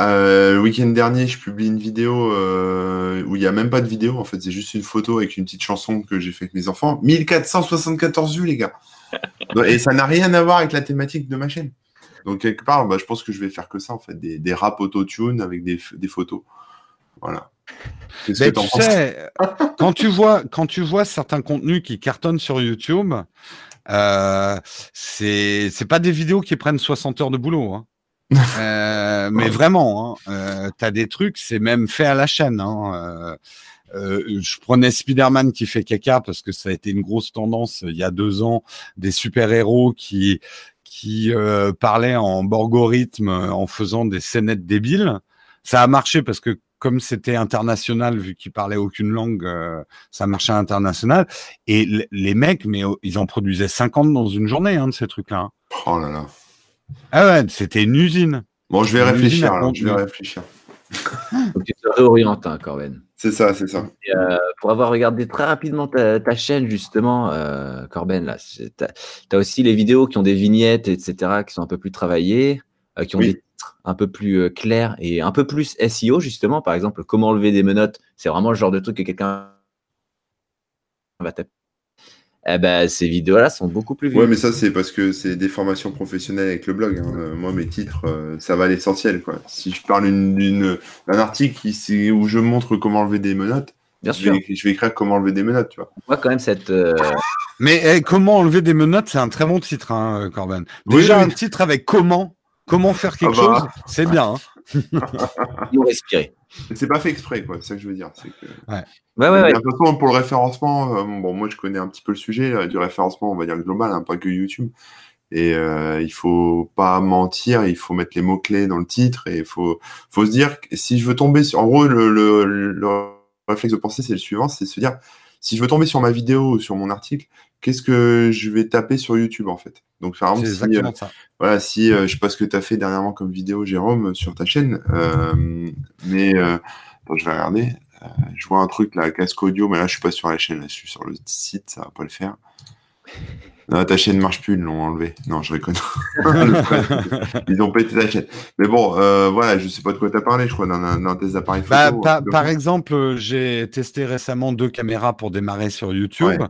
Euh, le week-end dernier, je publie une vidéo euh, où il n'y a même pas de vidéo. En fait, c'est juste une photo avec une petite chanson que j'ai fait avec mes enfants. 1474 vues, les gars. Et ça n'a rien à voir avec la thématique de ma chaîne. Donc, quelque part, bah, je pense que je vais faire que ça, en fait. Des, des rap autotune avec des, des photos. Voilà. Qu'est-ce Mais que t'en tu penses sais, quand tu vois, quand tu vois certains contenus qui cartonnent sur YouTube, euh, c'est pas des vidéos qui prennent 60 heures de boulot. Hein. Euh, mais [laughs] vraiment, hein, euh, t'as des trucs, c'est même fait à la chaîne. Hein, euh, je prenais Spider-Man qui fait caca parce que ça a été une grosse tendance il y a deux ans des super-héros qui qui euh, parlaient en borgorithme euh, en faisant des scénettes débiles. Ça a marché parce que comme c'était international, vu qu'ils parlaient aucune langue, euh, ça marchait à international. Et les mecs, mais oh, ils en produisaient 50 dans une journée hein, de ces trucs-là. hein. Oh là là. Ah ouais, c'était une usine. Bon, je vais réfléchir. alors, je vais réfléchir. Donc tu te réorientes, hein, Corben. C'est ça, c'est ça. Et, euh, pour avoir regardé très rapidement ta, ta chaîne, justement, euh, Corben, là, tu as aussi les vidéos qui ont des vignettes, etc., qui sont un peu plus travaillées, euh, qui ont Oui. des titres un peu plus clairs et un peu plus SEO, justement. Par exemple, comment enlever des menottes, c'est vraiment le genre de truc que quelqu'un va taper. Eh ben, ces vidéos-là sont beaucoup plus vues. Ouais, mais ça, c'est parce que c'est des formations professionnelles avec le blog. hein. Euh, Moi, mes titres, euh, ça va à l'essentiel. quoi. Si je parle d'une- d'un article qui, c'est- où je montre comment enlever des menottes, Bien je sûr. vais, je vais écrire comment enlever des menottes, tu vois. Moi, quand même, cette. euh, [laughs] Mais eh, comment enlever des menottes, c'est un très bon titre, hein. Oui, Déjà, oui. un titre avec comment, comment faire quelque Ah bah. chose, c'est bien. hein. Nous respirer. C'est pas fait exprès, quoi. C'est ça que je veux dire. C'est que... Ouais, ouais, ouais. Mais De toute façon, pour le référencement, euh, bon, moi, je connais un petit peu le sujet euh, du référencement, on va dire global, hein, pas que YouTube. Et euh, il faut pas mentir, il faut mettre les mots clés dans le titre et il faut faut se dire que si je veux tomber sur, en gros le, le, le réflexe de pensée c'est le suivant, c'est se dire si je veux tomber sur ma vidéo ou sur mon article, qu'est-ce que je vais taper sur YouTube en fait? Donc par exemple, si, euh, voilà, si euh, je sais pas ce que tu as fait dernièrement comme vidéo, Jérôme, sur ta chaîne, euh, mais je vais regarder. je vois un truc là, casque audio, mais là je suis pas sur la chaîne, là, je suis sur le site, ça va pas le faire. Non, ta chaîne marche plus, ils l'ont enlevé. Non, je reconnais. [laughs] ils ont pété ta chaîne. Mais bon, euh, voilà, je sais pas de quoi tu as parlé, je crois, dans, tes appareils bah, photo. par, exemple, j'ai testé récemment deux caméras pour démarrer sur YouTube.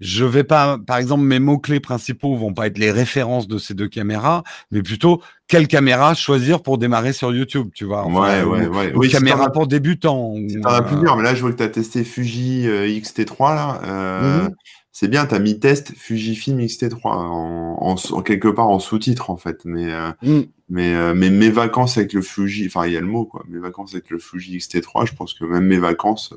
Je vais pas, par exemple, mes mots-clés principaux vont pas être les références de ces deux caméras, mais plutôt quelle caméra choisir pour démarrer sur YouTube, tu vois. ouais, ouais, ouais. oui, caméra pour débutants. T'en as plusieurs, mais là, je vois que tu as testé Fuji euh, X-T3, là. Euh, mhm c'est bien, tu as mis test Fujifilm X-T3 en, quelque part en sous-titre en fait, mais, euh, mm. mais, euh, mais mes vacances avec le Fuji, enfin il y a le mot quoi, mes vacances avec le Fuji X-T3, je pense que même mes vacances.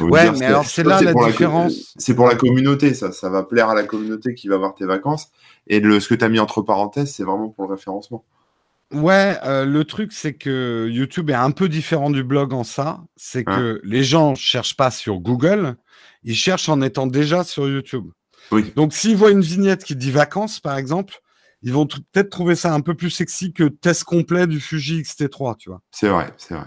Euh, ouais, mais alors c'est là la différence. C'est pour la communauté, ça, ça va plaire à la communauté qui va voir tes vacances. Et le, ce que tu as mis entre parenthèses, c'est vraiment pour le référencement. Ouais, le truc, c'est que YouTube est un peu différent du blog en ça. C'est hein que les gens cherchent pas sur Google, ils cherchent en étant déjà sur YouTube. Oui. Donc, s'ils voient une vignette qui dit vacances, par exemple, ils vont peut-être trouver ça un peu plus sexy que test complet du Fuji X-T3, tu vois. C'est vrai, c'est vrai.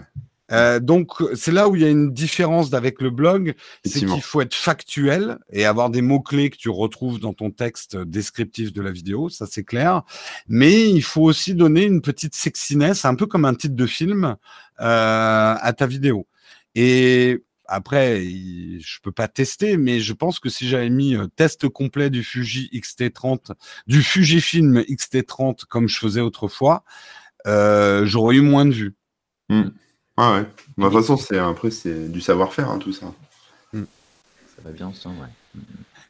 Euh, donc, c'est là où il y a une différence avec le blog, c'est qu'il faut être factuel et avoir des mots-clés que tu retrouves dans ton texte descriptif de la vidéo, ça c'est clair. Mais il faut aussi donner une petite sexiness, un peu comme un titre de film, euh, à ta vidéo. Et après, je peux pas tester, mais je pense que si j'avais mis euh, test complet du Fuji X-T30, du Fujifilm X-T30 comme je faisais autrefois, euh, j'aurais eu moins de vues. Mmh. Ah ouais. de toute façon, c'est après c'est du savoir-faire hein, tout ça. Mmh. Ça va bien ensemble, ouais. Mmh,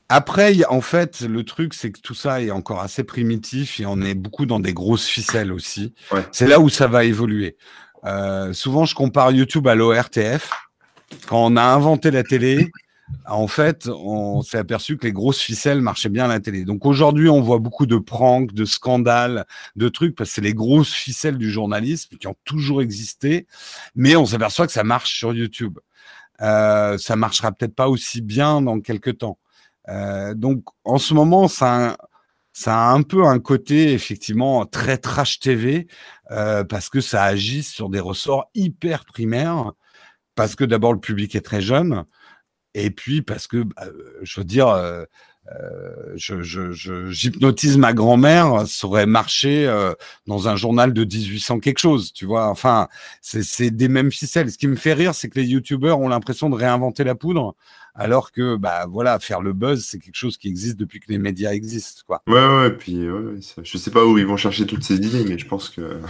après, en fait, le truc, c'est que tout ça est encore assez primitif et on est beaucoup dans des grosses ficelles aussi. C'est là où ça va évoluer. Euh, souvent, je compare YouTube à l'ORTF quand on a inventé la télé, en fait, on s'est aperçu que les grosses ficelles marchaient bien à la télé. Donc aujourd'hui, on voit beaucoup de pranks, de scandales, de trucs, parce que c'est les grosses ficelles du journalisme qui ont toujours existé, mais on s'aperçoit que ça marche sur YouTube. Euh, ça marchera peut-être pas aussi bien dans quelques temps. Euh, donc en ce moment, ça a un peu un côté effectivement très trash TV euh, parce que ça agit sur des ressorts hyper primaires parce que d'abord le public est très jeune, et puis parce que, bah, je veux dire, euh, euh, j'hypnotise ma grand-mère, ça aurait marché euh, dans un journal de 1800 quelque chose, tu vois. Enfin, c'est des mêmes ficelles. Ce qui me fait rire, c'est que les youtubeurs ont l'impression de réinventer la poudre, alors que, bah voilà, faire le buzz, c'est quelque chose qui existe depuis que les médias existent, quoi. Ouais, ouais, puis ouais, je sais pas où ils vont chercher toutes ces idées, mais je pense que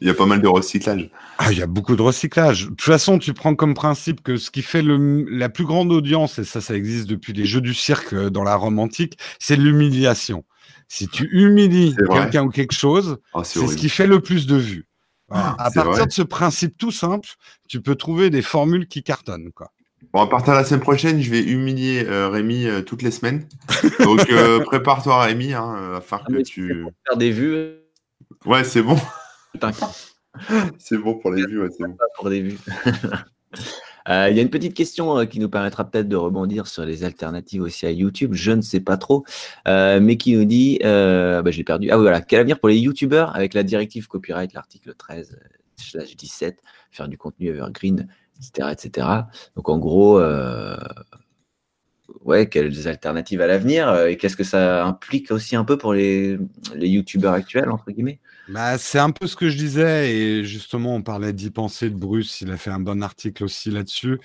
il y a pas mal de recyclage. Ah, il y a beaucoup de recyclage. De toute façon, tu prends comme principe que ce qui fait le, la plus grande audience, et ça, ça existe depuis les jeux du cirque euh, dans la Rome antique, c'est l'humiliation. Si tu humilies quelqu'un ou quelque chose, ah, c'est ce qui fait le plus de vues. Ah, à partir de ce principe tout simple, tu peux trouver des formules qui cartonnent. Quoi. Bon, à partir de la semaine prochaine, je vais humilier euh, Rémi euh, toutes les semaines. Donc, [laughs] prépare-toi, Rémi, hein, à faire que tu. Faire des vues. Ouais, c'est bon. [laughs] c'est bon pour les vues, c'est bon. Pour les vues. [laughs] Euh, il y a une petite question euh, qui nous permettra peut-être de rebondir sur les alternatives aussi à YouTube. Je ne sais pas trop, euh, mais qui nous dit, bah, j'ai perdu. Ah oui, voilà, quel avenir pour les YouTubeurs avec la directive copyright, l'article 13 17, faire du contenu evergreen, etc., etc. Donc en gros, ouais, quelles alternatives à l'avenir et qu'est-ce que ça implique aussi un peu pour les, les YouTubeurs actuels entre guillemets? Bah, c'est un peu ce que je disais, et justement, on parlait d'y penser de Bruce, il a fait un bon article aussi là-dessus.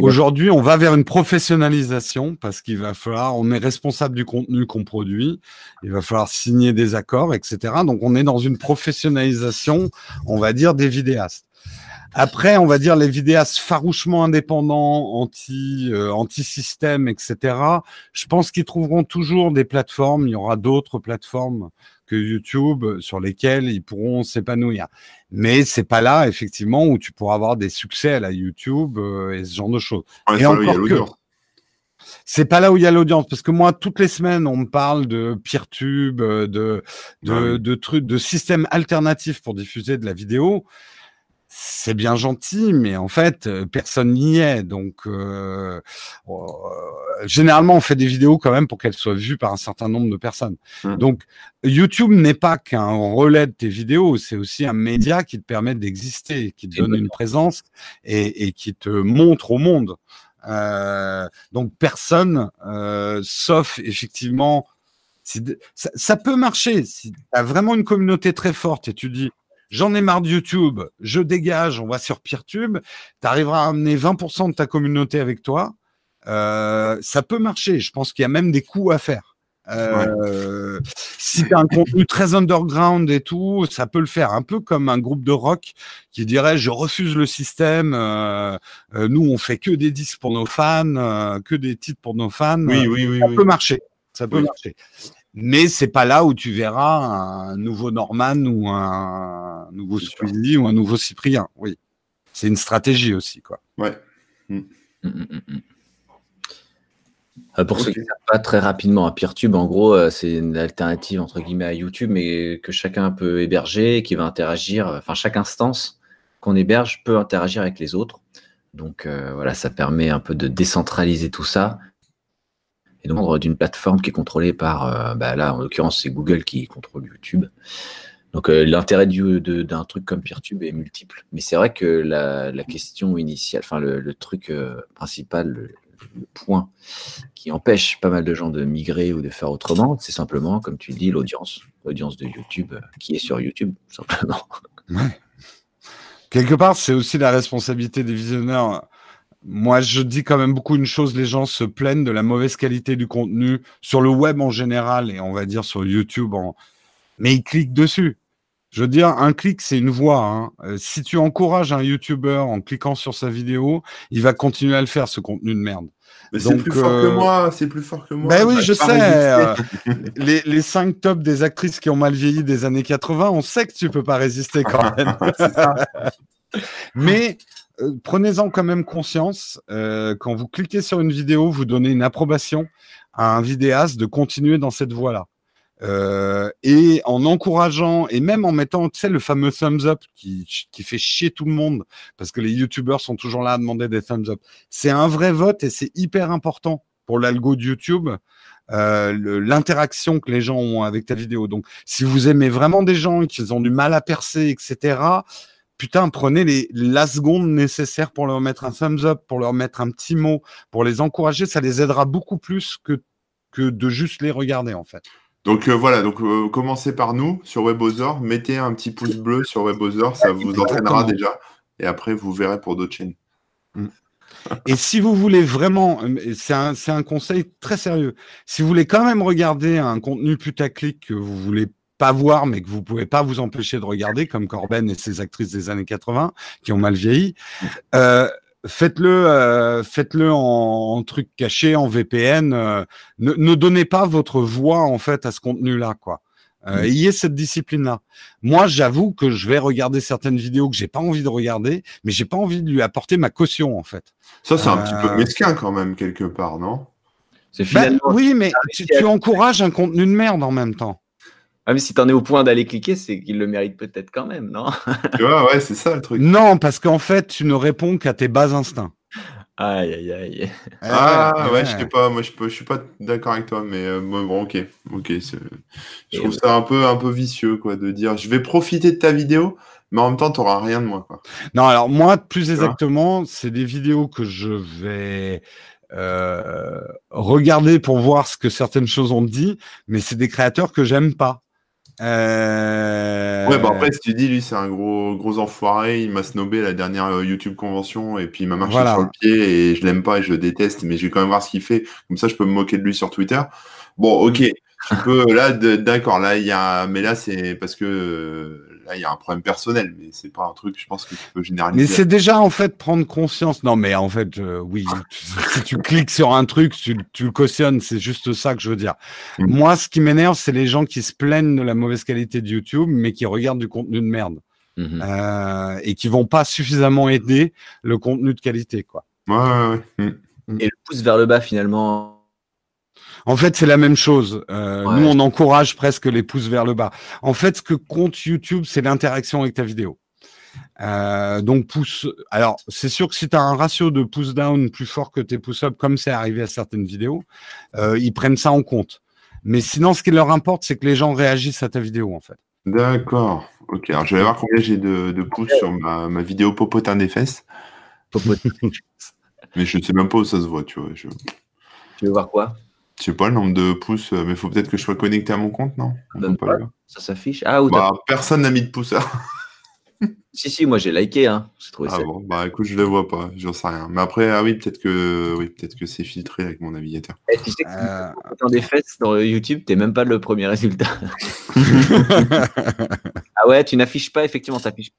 Aujourd'hui, on va vers une professionnalisation parce qu'il va falloir, on est responsable du contenu qu'on produit, il va falloir signer des accords, etc. Donc, on est dans une professionnalisation, on va dire, des vidéastes. Après, on va dire les vidéastes farouchement indépendants, anti, euh, anti-système, etc. Je pense qu'ils trouveront toujours des plateformes. Il y aura d'autres plateformes YouTube sur lesquels ils pourront s'épanouir. Mais c'est pas là, effectivement, où tu pourras avoir des succès à la YouTube euh, et ce genre de choses. et encore que, c'est pas là où il y a l'audience parce que moi toutes les semaines on me parle de PeerTube, euh, de de, de trucs, de systèmes alternatifs pour diffuser de la vidéo. C'est bien gentil, mais en fait euh, personne n'y est. Donc euh, généralement on fait des vidéos quand même pour qu'elles soient vues par un certain nombre de personnes. Mmh. Donc YouTube n'est pas qu'un relais de tes vidéos, c'est aussi un média qui te permet d'exister, qui te donne une présence et, et qui te montre au monde. Euh, donc personne, euh, sauf effectivement, si, ça, ça, peut marcher. Si tu as vraiment une communauté très forte et tu dis, j'en ai marre de YouTube, je dégage, on va sur PeerTube, tu arriveras à amener 20% de ta communauté avec toi. Euh, ça peut marcher. Je pense qu'il y a même des coûts à faire. Euh, ouais. Si tu as un contenu très underground et tout, ça peut le faire. Un peu comme un groupe de rock qui dirait je refuse le système. Euh, nous, on fait que des disques pour nos fans, que des titres pour nos fans. Oui, oui, oui. Ça oui. peut marcher. Ça peut oui. marcher. Mais c'est pas là où tu verras un nouveau Norman ou un nouveau Squeezie ou un nouveau Cyprien. Oui, c'est une stratégie aussi, quoi. Ouais. Mm. Mm, mm, euh, pour okay. ceux qui ne savent pas très rapidement, à PeerTube, en gros, euh, c'est une alternative entre guillemets à YouTube, mais que chacun peut héberger, qui va interagir. Enfin, chaque instance qu'on héberge peut interagir avec les autres. Donc euh, voilà, ça permet un peu de décentraliser tout ça et donc d'une plateforme qui est contrôlée par, bah, là en l'occurrence c'est Google qui contrôle YouTube. Donc euh, l'intérêt d'un truc comme PeerTube est multiple. Mais c'est vrai que la, question initiale, enfin le, truc euh, principal, le, point qui empêche pas mal de gens de migrer ou de faire autrement, c'est simplement, comme tu dis, l'audience, l'audience de YouTube euh, qui est sur YouTube, simplement. Ouais. Quelque part, c'est aussi la responsabilité des visionneurs. Moi, je dis quand même beaucoup une chose, les gens se plaignent de la mauvaise qualité du contenu sur le web en général et on va dire sur YouTube en... Mais ils cliquent dessus. Je veux dire, un clic, c'est une voix. Hein. Euh, si tu encourages un YouTuber en cliquant sur sa vidéo, il va continuer à le faire, ce contenu de merde. Mais c'est plus fort euh... que moi, c'est plus fort que moi. Ben oui, je sais. Euh, les, les cinq tops des actrices qui ont mal vieilli des années 80, on sait que tu peux pas résister quand [laughs] même. Mais euh, prenez-en quand même conscience. Euh, quand vous cliquez sur une vidéo, vous donnez une approbation à un vidéaste de continuer dans cette voie-là. Euh, et en encourageant et même en mettant, tu le fameux thumbs up qui, fait chier tout le monde parce que les youtubeurs sont toujours là à demander des thumbs up. C'est un vrai vote et c'est hyper important pour l'algo de YouTube, l'interaction que les gens ont avec ta vidéo. Donc, si vous aimez vraiment des gens qui ont du mal à percer, etc., putain, prenez les, la seconde nécessaire pour leur mettre un thumbs up, pour leur mettre un petit mot, pour les encourager. Ça les aidera beaucoup plus que, que de juste les regarder, en fait. Donc euh, voilà, donc euh, commencez par nous sur WebOzor, mettez un petit pouce bleu sur WebOzor, ça vous entraînera déjà, et après vous verrez pour d'autres chaînes. Mm. Et si vous voulez vraiment, c'est un, un conseil très sérieux, si vous voulez quand même regarder un contenu putaclic que vous voulez pas voir, mais que vous pouvez pas vous empêcher de regarder, comme Corben et ses actrices des années 80 qui ont mal vieilli, euh, faites-le euh, faites-le en, en, truc caché en VPN euh, ne, ne, donnez pas votre voix en fait à ce contenu là quoi. Euh, ayez cette discipline là moi j'avoue que je vais regarder certaines vidéos que j'ai pas envie de regarder mais j'ai pas envie de lui apporter ma caution en fait. Ça c'est un petit peu mesquin quand même quelque part non? C'est finalement ben, oui mais tu, tu encourages un contenu de merde en même temps ah, mais si t'en es au point d'aller cliquer, c'est qu'il le mérite peut-être quand même, non? Tu vois, ouais, c'est ça le truc. Non, parce qu'en fait, tu ne réponds qu'à tes bas instincts. Aïe, aïe, aïe. Ah, ouais, ouais, je sais pas, moi je, peux, je suis pas d'accord avec toi, mais euh, bon, ok. ok je trouve ça un peu, un peu vicieux, quoi, de dire je vais profiter de ta vidéo, mais en même temps, tu n'auras rien de moi, quoi. Non, alors moi, plus exactement, c'est des vidéos que je vais. Euh, regarder pour voir ce que certaines choses ont dit, mais c'est des créateurs que j'aime pas. Euh... Ouais, bah après, si tu dis, lui, c'est un gros, gros enfoiré, il m'a snobé la dernière euh, YouTube convention, et puis il m'a marché voilà. sur le pied, et je l'aime pas, et je le déteste, mais je vais quand même voir ce qu'il fait. Comme ça, je peux me moquer de lui sur Twitter. Bon, ok, tu peux, là, d'accord, là, il y a, mais là, c'est parce que là, il y a un problème personnel, mais c'est pas un truc, je pense que tu peux généraliser. Mais c'est déjà, en fait, prendre conscience. Non, mais en fait, euh, oui, tu, si tu cliques sur un truc, tu, tu le cautionnes, c'est juste ça que je veux dire. Mmh. Moi, ce qui m'énerve, c'est les gens qui se plaignent de la mauvaise qualité de YouTube, mais qui regardent du contenu de merde. Mmh. Euh, et qui vont pas suffisamment aider le contenu de qualité, quoi. Ouais, ouais, ouais. Mmh. Et le pouce vers le bas, finalement. En fait, c'est la même chose. Euh, nous, on encourage presque les pouces vers le bas. En fait, ce que compte YouTube, c'est l'interaction avec ta vidéo. Euh, donc pouce. Alors c'est sûr que si tu as un ratio de pouce down plus fort que tes pouce up, comme c'est arrivé à certaines vidéos, euh, ils prennent ça en compte. Mais sinon, ce qui leur importe, c'est que les gens réagissent à ta vidéo en fait. D'accord. Ok. Alors je vais voir combien j'ai de, de pouces sur ma, ma, vidéo popotin des fesses. Popotin. mais je sais même pas où ça se voit, tu vois. Je... Tu veux voir quoi? Je sais pas le nombre de pouces, mais il faut peut-être que je sois connecté à mon compte, non? Pas Ça s'affiche. Ah, ou bah, personne n'a mis de pouce. [laughs] Si, si, moi j'ai liké, hein. J'ai trouvé ah ça. bon, bah écoute, je le vois pas, j'en sais rien. Mais après, ah oui, peut-être que oui, peut-être que c'est filtré avec mon navigateur. Et tu sais que euh... dans des fesses sur YouTube, t'es même pas le premier résultat. [laughs] ah ouais, tu n'affiches pas, effectivement, t'affiches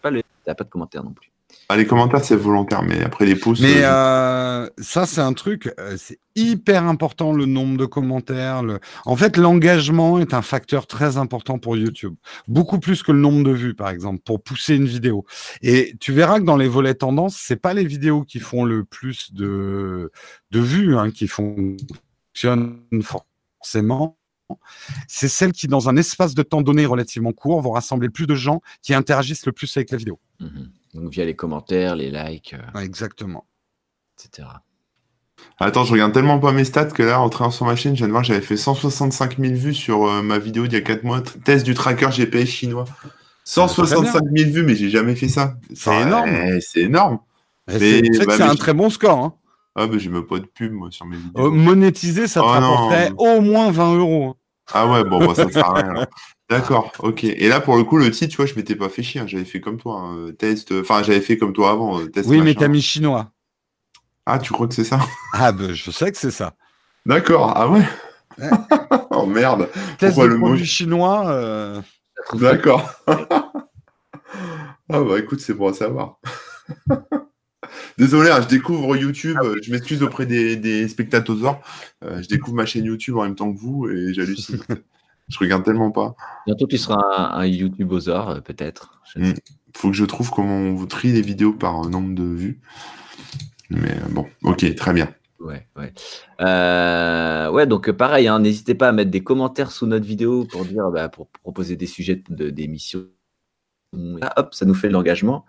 pas le. T'as pas de commentaire non plus. Ah, les commentaires, c'est volontaire, mais après les pouces. Mais euh, ça, c'est un truc, euh, c'est hyper important le nombre de commentaires. Le... En fait, l'engagement est un facteur très important pour YouTube, beaucoup plus que le nombre de vues, par exemple, pour pousser une vidéo. Et tu verras que dans les volets tendances, c'est pas les vidéos qui font le plus de, de vues hein, qui fonctionnent forcément. C'est celles qui, dans un espace de temps donné relativement court, vont rassembler plus de gens qui interagissent le plus avec la vidéo. Mmh donc via les commentaires, les likes. Euh, exactement. Etc. Attends, je regarde tellement pas mes stats que là, en train sur ma chaîne, je viens de voir que j'avais fait 165 000 vues sur euh, ma vidéo d'il y a 4 mois, test du tracker GPS chinois. 165 000 vues, mais j'ai jamais fait ça. C'est énorme. C'est énorme. C'est bah, un très bon score. Hein. Ah, mais j'ai même pas de pub, moi, sur mes vidéos. Euh, monétiser, ça te oh, rapporterait au moins 20 euros. Hein. Ah ouais, bon, bah, ça sert à rien. [laughs] D'accord, ok. Et là, pour le coup, le titre, tu vois, je m'étais pas fait chier. Hein. J'avais fait comme toi, un test. Enfin, j'avais fait comme toi avant. Euh, test oui, mais t'as mis chinois. Ah, tu crois que c'est ça? [laughs] Ah, ben, je sais que c'est ça. D'accord, ah ouais, [laughs] Oh merde. Test Pourquoi de le produit chinois. Euh, [laughs] D'accord. ah bah écoute, c'est à savoir. Désolé, hein, je découvre YouTube. Ah je m'excuse auprès des, spectateurs. Euh, je découvre ma chaîne YouTube en même temps que vous et j'hallucine. Je regarde tellement pas. Bientôt, tu seras un, un YouTube euh, peut-être. Il hmm. Faut que je trouve comment on vous trie les vidéos par nombre de vues. Mais euh, bon, ok, très bien. Ouais, ouais. Euh, ouais, donc pareil, hein, n'hésitez pas à mettre des commentaires sous notre vidéo pour dire, bah, pour proposer des sujets d'émission. hop, ça nous fait de l'engagement.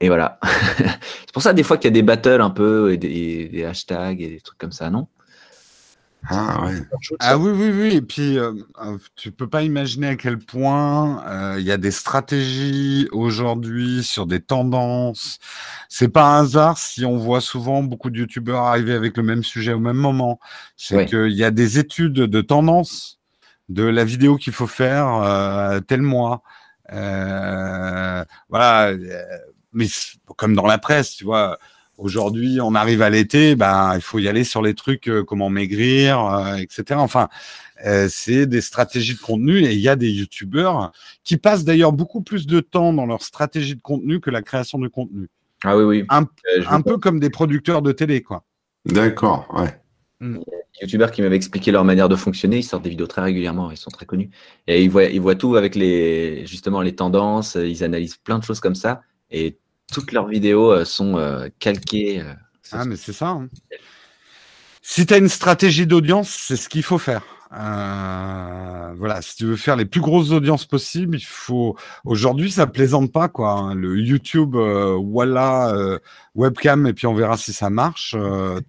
Et voilà. [laughs] c'est pour ça, des fois, qu'il y a des battles un peu, et des hashtags et des trucs comme ça, non? Ah, ah, oui, oui, oui. Et puis, euh, euh, tu peux pas imaginer à quel point euh, il y a des stratégies aujourd'hui sur des tendances. C'est pas un hasard si on voit souvent beaucoup de youtubeurs arriver avec le même sujet au même moment. C'est qu'il y a des études de tendance de la vidéo qu'il faut faire tel mois. voilà. Mais comme dans la presse, tu vois Aujourd'hui, on arrive à l'été, ben il faut y aller sur les trucs euh, comment maigrir, euh, etc. Enfin, euh, c'est des stratégies de contenu et il y a des youtubeurs qui passent d'ailleurs beaucoup plus de temps dans leur stratégie de contenu que la création de contenu. Ah oui, oui. Un, peu comme des producteurs de télé, quoi. D'accord, ouais. Mm. Les youtubeurs qui m'avaient expliqué leur manière de fonctionner, ils sortent des vidéos très régulièrement, ils sont très connus. Et ils voient, ils voient tout avec les, justement les tendances, ils analysent plein de choses comme ça. Et toutes leurs vidéos euh, sont euh, calquées. Euh, ah, mais c'est ça. Hein. Si tu as une stratégie d'audience, c'est ce qu'il faut faire. voilà, si tu veux faire les plus grosses audiences possibles, il faut. Aujourd'hui, ça plaisante pas quoi. Hein. Le YouTube, voilà, webcam et puis on verra si ça marche.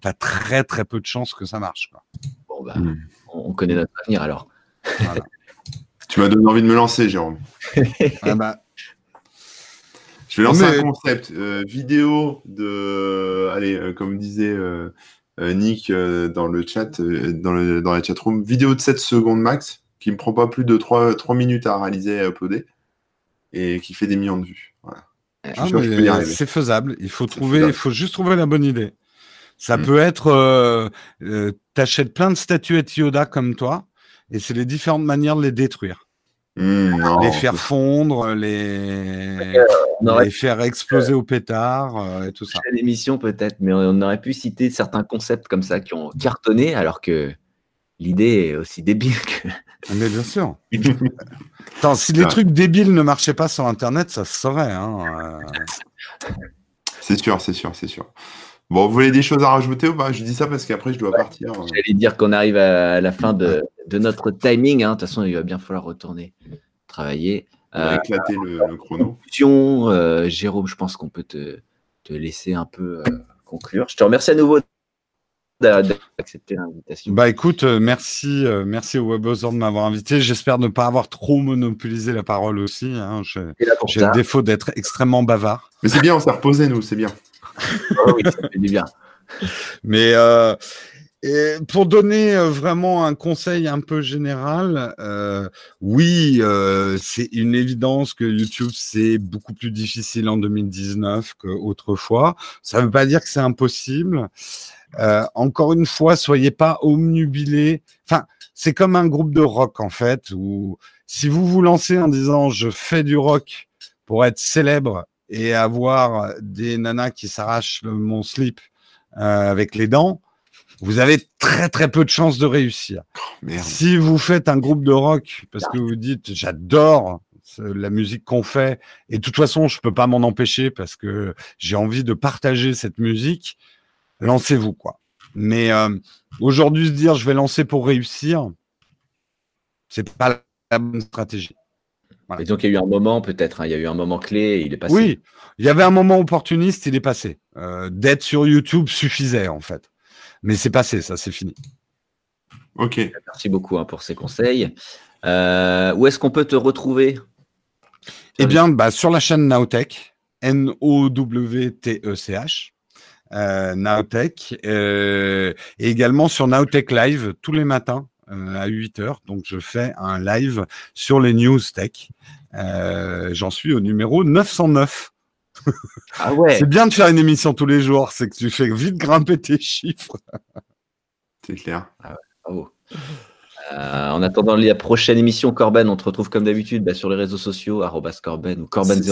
tu as très très peu de chances que ça marche. Quoi. Bon bah, hmm. on connaît notre avenir alors. tu m'as donné envie de me lancer, Jérôme. ah bah, je vais lancer un concept euh, vidéo de, allez, euh, comme disait euh, Nick dans le chat, dans, le, dans la chat room, vidéo de 7 secondes max, qui ne me prend pas plus de 3, 3 minutes à réaliser et à uploader, et qui fait des millions de vues. Ah, c'est faisable. Il faut trouver, il faut juste trouver la bonne idée. Ça mm. peut être, t'achètes plein de statuettes Yoda comme toi, et c'est les différentes manières de les détruire. Hmm, les faire fondre, les, les faire exploser au pétard euh, et tout ça. l'émission peut-être, mais on aurait pu citer certains concepts comme ça qui ont cartonné alors que l'idée est aussi débile que. Ah, mais bien sûr. [laughs] Attends, si les trucs débiles ne marchaient pas sur Internet, ça se saurait. Hein, euh. C'est sûr, c'est sûr, c'est sûr. Bon, vous voulez des choses à rajouter ou pas? Je dis ça parce qu'apraprès, je dois partir. J'allais dire qu'on arrive à la fin de, notre timing. Hein. De toute façon, il va bien falloir retourner travailler. On éclater le, chrono. Euh, Jérôme, je pense qu'on peut te, laisser un peu euh, conclure. Je te remercie à nouveau d'accepter l'invitation. Bah écoute, euh, merci, merci au WebOzor de m'avoir invité. J'espère ne pas avoir trop monopolisé la parole aussi. Hein. J'ai le défaut d'être extrêmement bavard. Mais c'est bien, on s'est reposé, nous, c'est bien. Ah oui, ça fait du bien. [laughs] Mais et pour donner euh, vraiment un conseil un peu général, euh, oui, euh, c'est une évidence que YouTube c'est beaucoup plus difficile en 2019 qu'autrefois. Ça ne veut pas dire que c'est impossible. Euh, encore une fois, soyez pas omnubilés. Enfin, c'est comme un groupe de rock en fait, où si vous vous lancez en disant je fais du rock pour être célèbre et avoir des nanas qui s'arrachent mon slip avec les dents vous avez très très peu de chances de réussir. Oh, si vous faites un groupe de rock parce que vous dites j'adore la musique qu'on fait et de toute façon je peux pas m'en empêcher parce que j'ai envie de partager cette musique, lancez-vous quoi. Mais euh, aujourd'hui se dire je vais lancer pour réussir, c'est pas la bonne stratégie. Et donc il y a eu un moment peut-être, hein, il y a eu un moment clé, il est passé. Oui, il y avait un moment opportuniste, il est passé. Euh, D'être sur YouTube suffisait en fait. Mais c'est passé, ça, c'est fini. Ok. Merci beaucoup hein, pour ces conseils. Euh, où est-ce qu'on peut te retrouver? Eh bien, bah, sur la chaîne Nowtech, N-O-W-T-E-C-H. Euh, Nowtech, euh, et également sur Nowtech Live tous les matins à 8 h Donc, je fais un live sur les news tech. J'en suis au numéro 909. Ah ouais. c'est bien de faire une émission tous les jours, c'est que tu fais vite grimper tes chiffres. c'est clair. Ah euh, en attendant la prochaine émission, Corben, on te retrouve comme d'habitude bah, sur les réseaux sociaux, Corben ou Corben00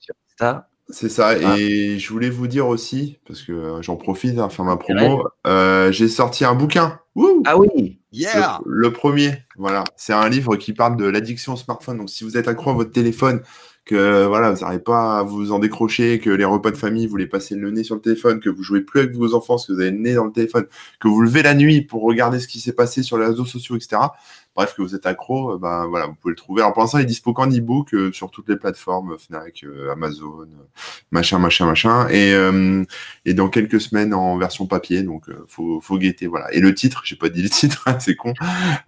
sur Insta. C'est ça, ah. et je voulais vous dire aussi, parce que euh, j'en profite, faire ma promo, euh, j'ai sorti un bouquin. ah oui, yeah. le, premier, voilà, c'est un livre qui parle de l'addiction au smartphone. Donc si vous êtes accro à votre téléphone, que voilà, vous n'arrivez pas à vous en décrocher, que les repas de famille, vous les passez le nez sur le téléphone, que vous jouez plus avec vos enfants parce que vous avez le nez dans le téléphone, que vous levez la nuit pour regarder ce qui s'est passé sur les réseaux sociaux, etc. Bref, que vous êtes accro, euh, ben voilà, vous pouvez le trouver. Alors pour l'instant, il est dispo qu'en e-book euh, sur toutes les plateformes, Fnac, euh, Amazon, machin, machin, machin, et, et dans quelques semaines en version papier. Donc faut, faut guetter, voilà. Et le titre, j'ai pas dit le [laughs] titre, hein, c'est con.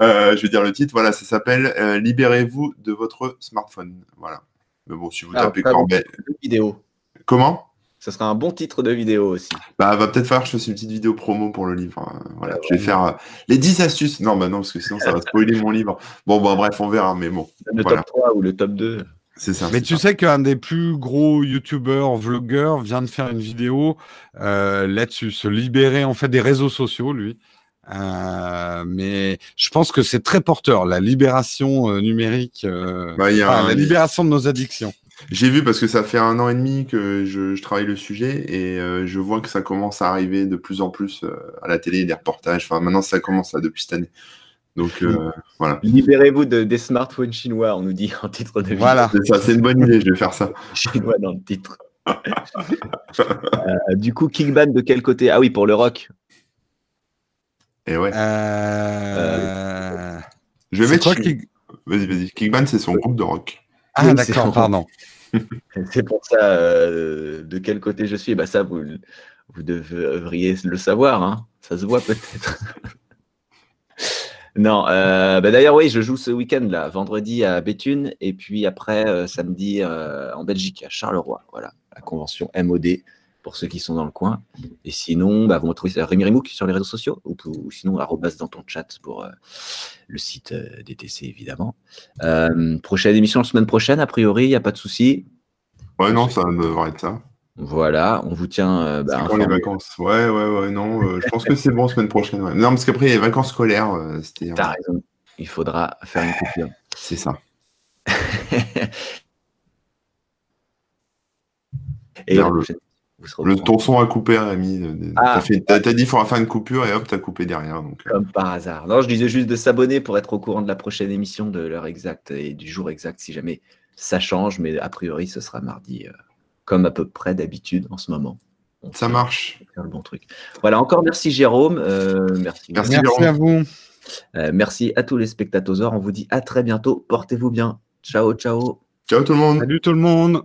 je vais dire le titre. Voilà, ça s'appelle Libérez-vous de votre smartphone. Voilà. Mais bon, si vous ah, tapez Corbet. Vidéo. Comment? Ça sera un bon titre de vidéo aussi. Bah, va peut-être falloir que je fasse une petite vidéo promo pour le livre. Hein. Voilà, je vais faire euh, les 10 astuces. Non, bah non, parce que sinon ça va spoiler mon livre. Bon, bah bref, on verra, mais bon. Le top 3 ou le top 2. C'est ça. Mais tu sais qu'un des plus gros youtubeurs, vlogueurs vient de faire une vidéo euh, là-dessus, se libérer en fait des réseaux sociaux, lui. Euh, mais je pense que c'est très porteur, la libération euh, numérique, euh, bah, la libération de nos addictions. J'ai vu parce que ça fait un an et demi que je, travaille le sujet et je vois que ça commence à arriver de plus en plus à la télé, des reportages. Enfin, maintenant, ça commence là, depuis cette année. Donc voilà. Libérez-vous de, des smartphones chinois, on nous dit en titre de vidéo. Voilà, c'est ça, c'est une bonne idée, je vais faire ça. [laughs] Chinois dans le titre. du coup, Kickban de quel côté? Ah oui, pour le rock. Et ouais. Euh... Je vais mettre. Vas-y, vas-y. Kickban, c'est son groupe de rock. Ah, d'accord, pardon. [laughs] c'est pour ça euh, de quel côté je suis. Bah, ça, vous, vous devriez le savoir. Hein. Ça se voit peut-être. [laughs] non, euh, bah, d'ailleurs, oui, je joue ce week-end, là, vendredi à Béthune, et puis après, euh, samedi en Belgique, à Charleroi. Voilà, la convention MOD pour ceux qui sont dans le coin. Et sinon, bah, vous me retrouvez Rémi Rimouk sur les réseaux sociaux ou, sinon arrobas dans ton chat pour euh, le site euh, DTC évidemment. Euh, prochaine émission la semaine prochaine, a priori, il n'y a pas de souci. Ouais, non, ça devrait être ça. Voilà, on vous tient. Bah, quand les vacances? Ouais, ouais, ouais, non, je pense que c'est bon semaine prochaine. Non, parce qu'après, les vacances scolaires, c'était. T'as raison, il faudra faire une coupure. C'est ça. [laughs] Et le, ton son a coupé, Rémi. Ah. T'as dit qu'il faudra faire une coupure et hop, t'as coupé derrière. Donc... Euh. Comme par hasard. Non, je disais juste de s'abonner pour être au courant de la prochaine émission, de l'heure exacte et du jour exact, si jamais ça change. Mais a priori, ce sera mardi, euh, comme à peu près d'habitude en ce moment. Ça marche. Faire le bon truc. Voilà, encore merci Jérôme. Euh, merci. Merci, Merci Jérôme. à vous. Euh, merci à tous les spectateurs. On vous dit à très bientôt. Portez-vous bien. Ciao, ciao. Ciao tout le monde. Salut tout le monde.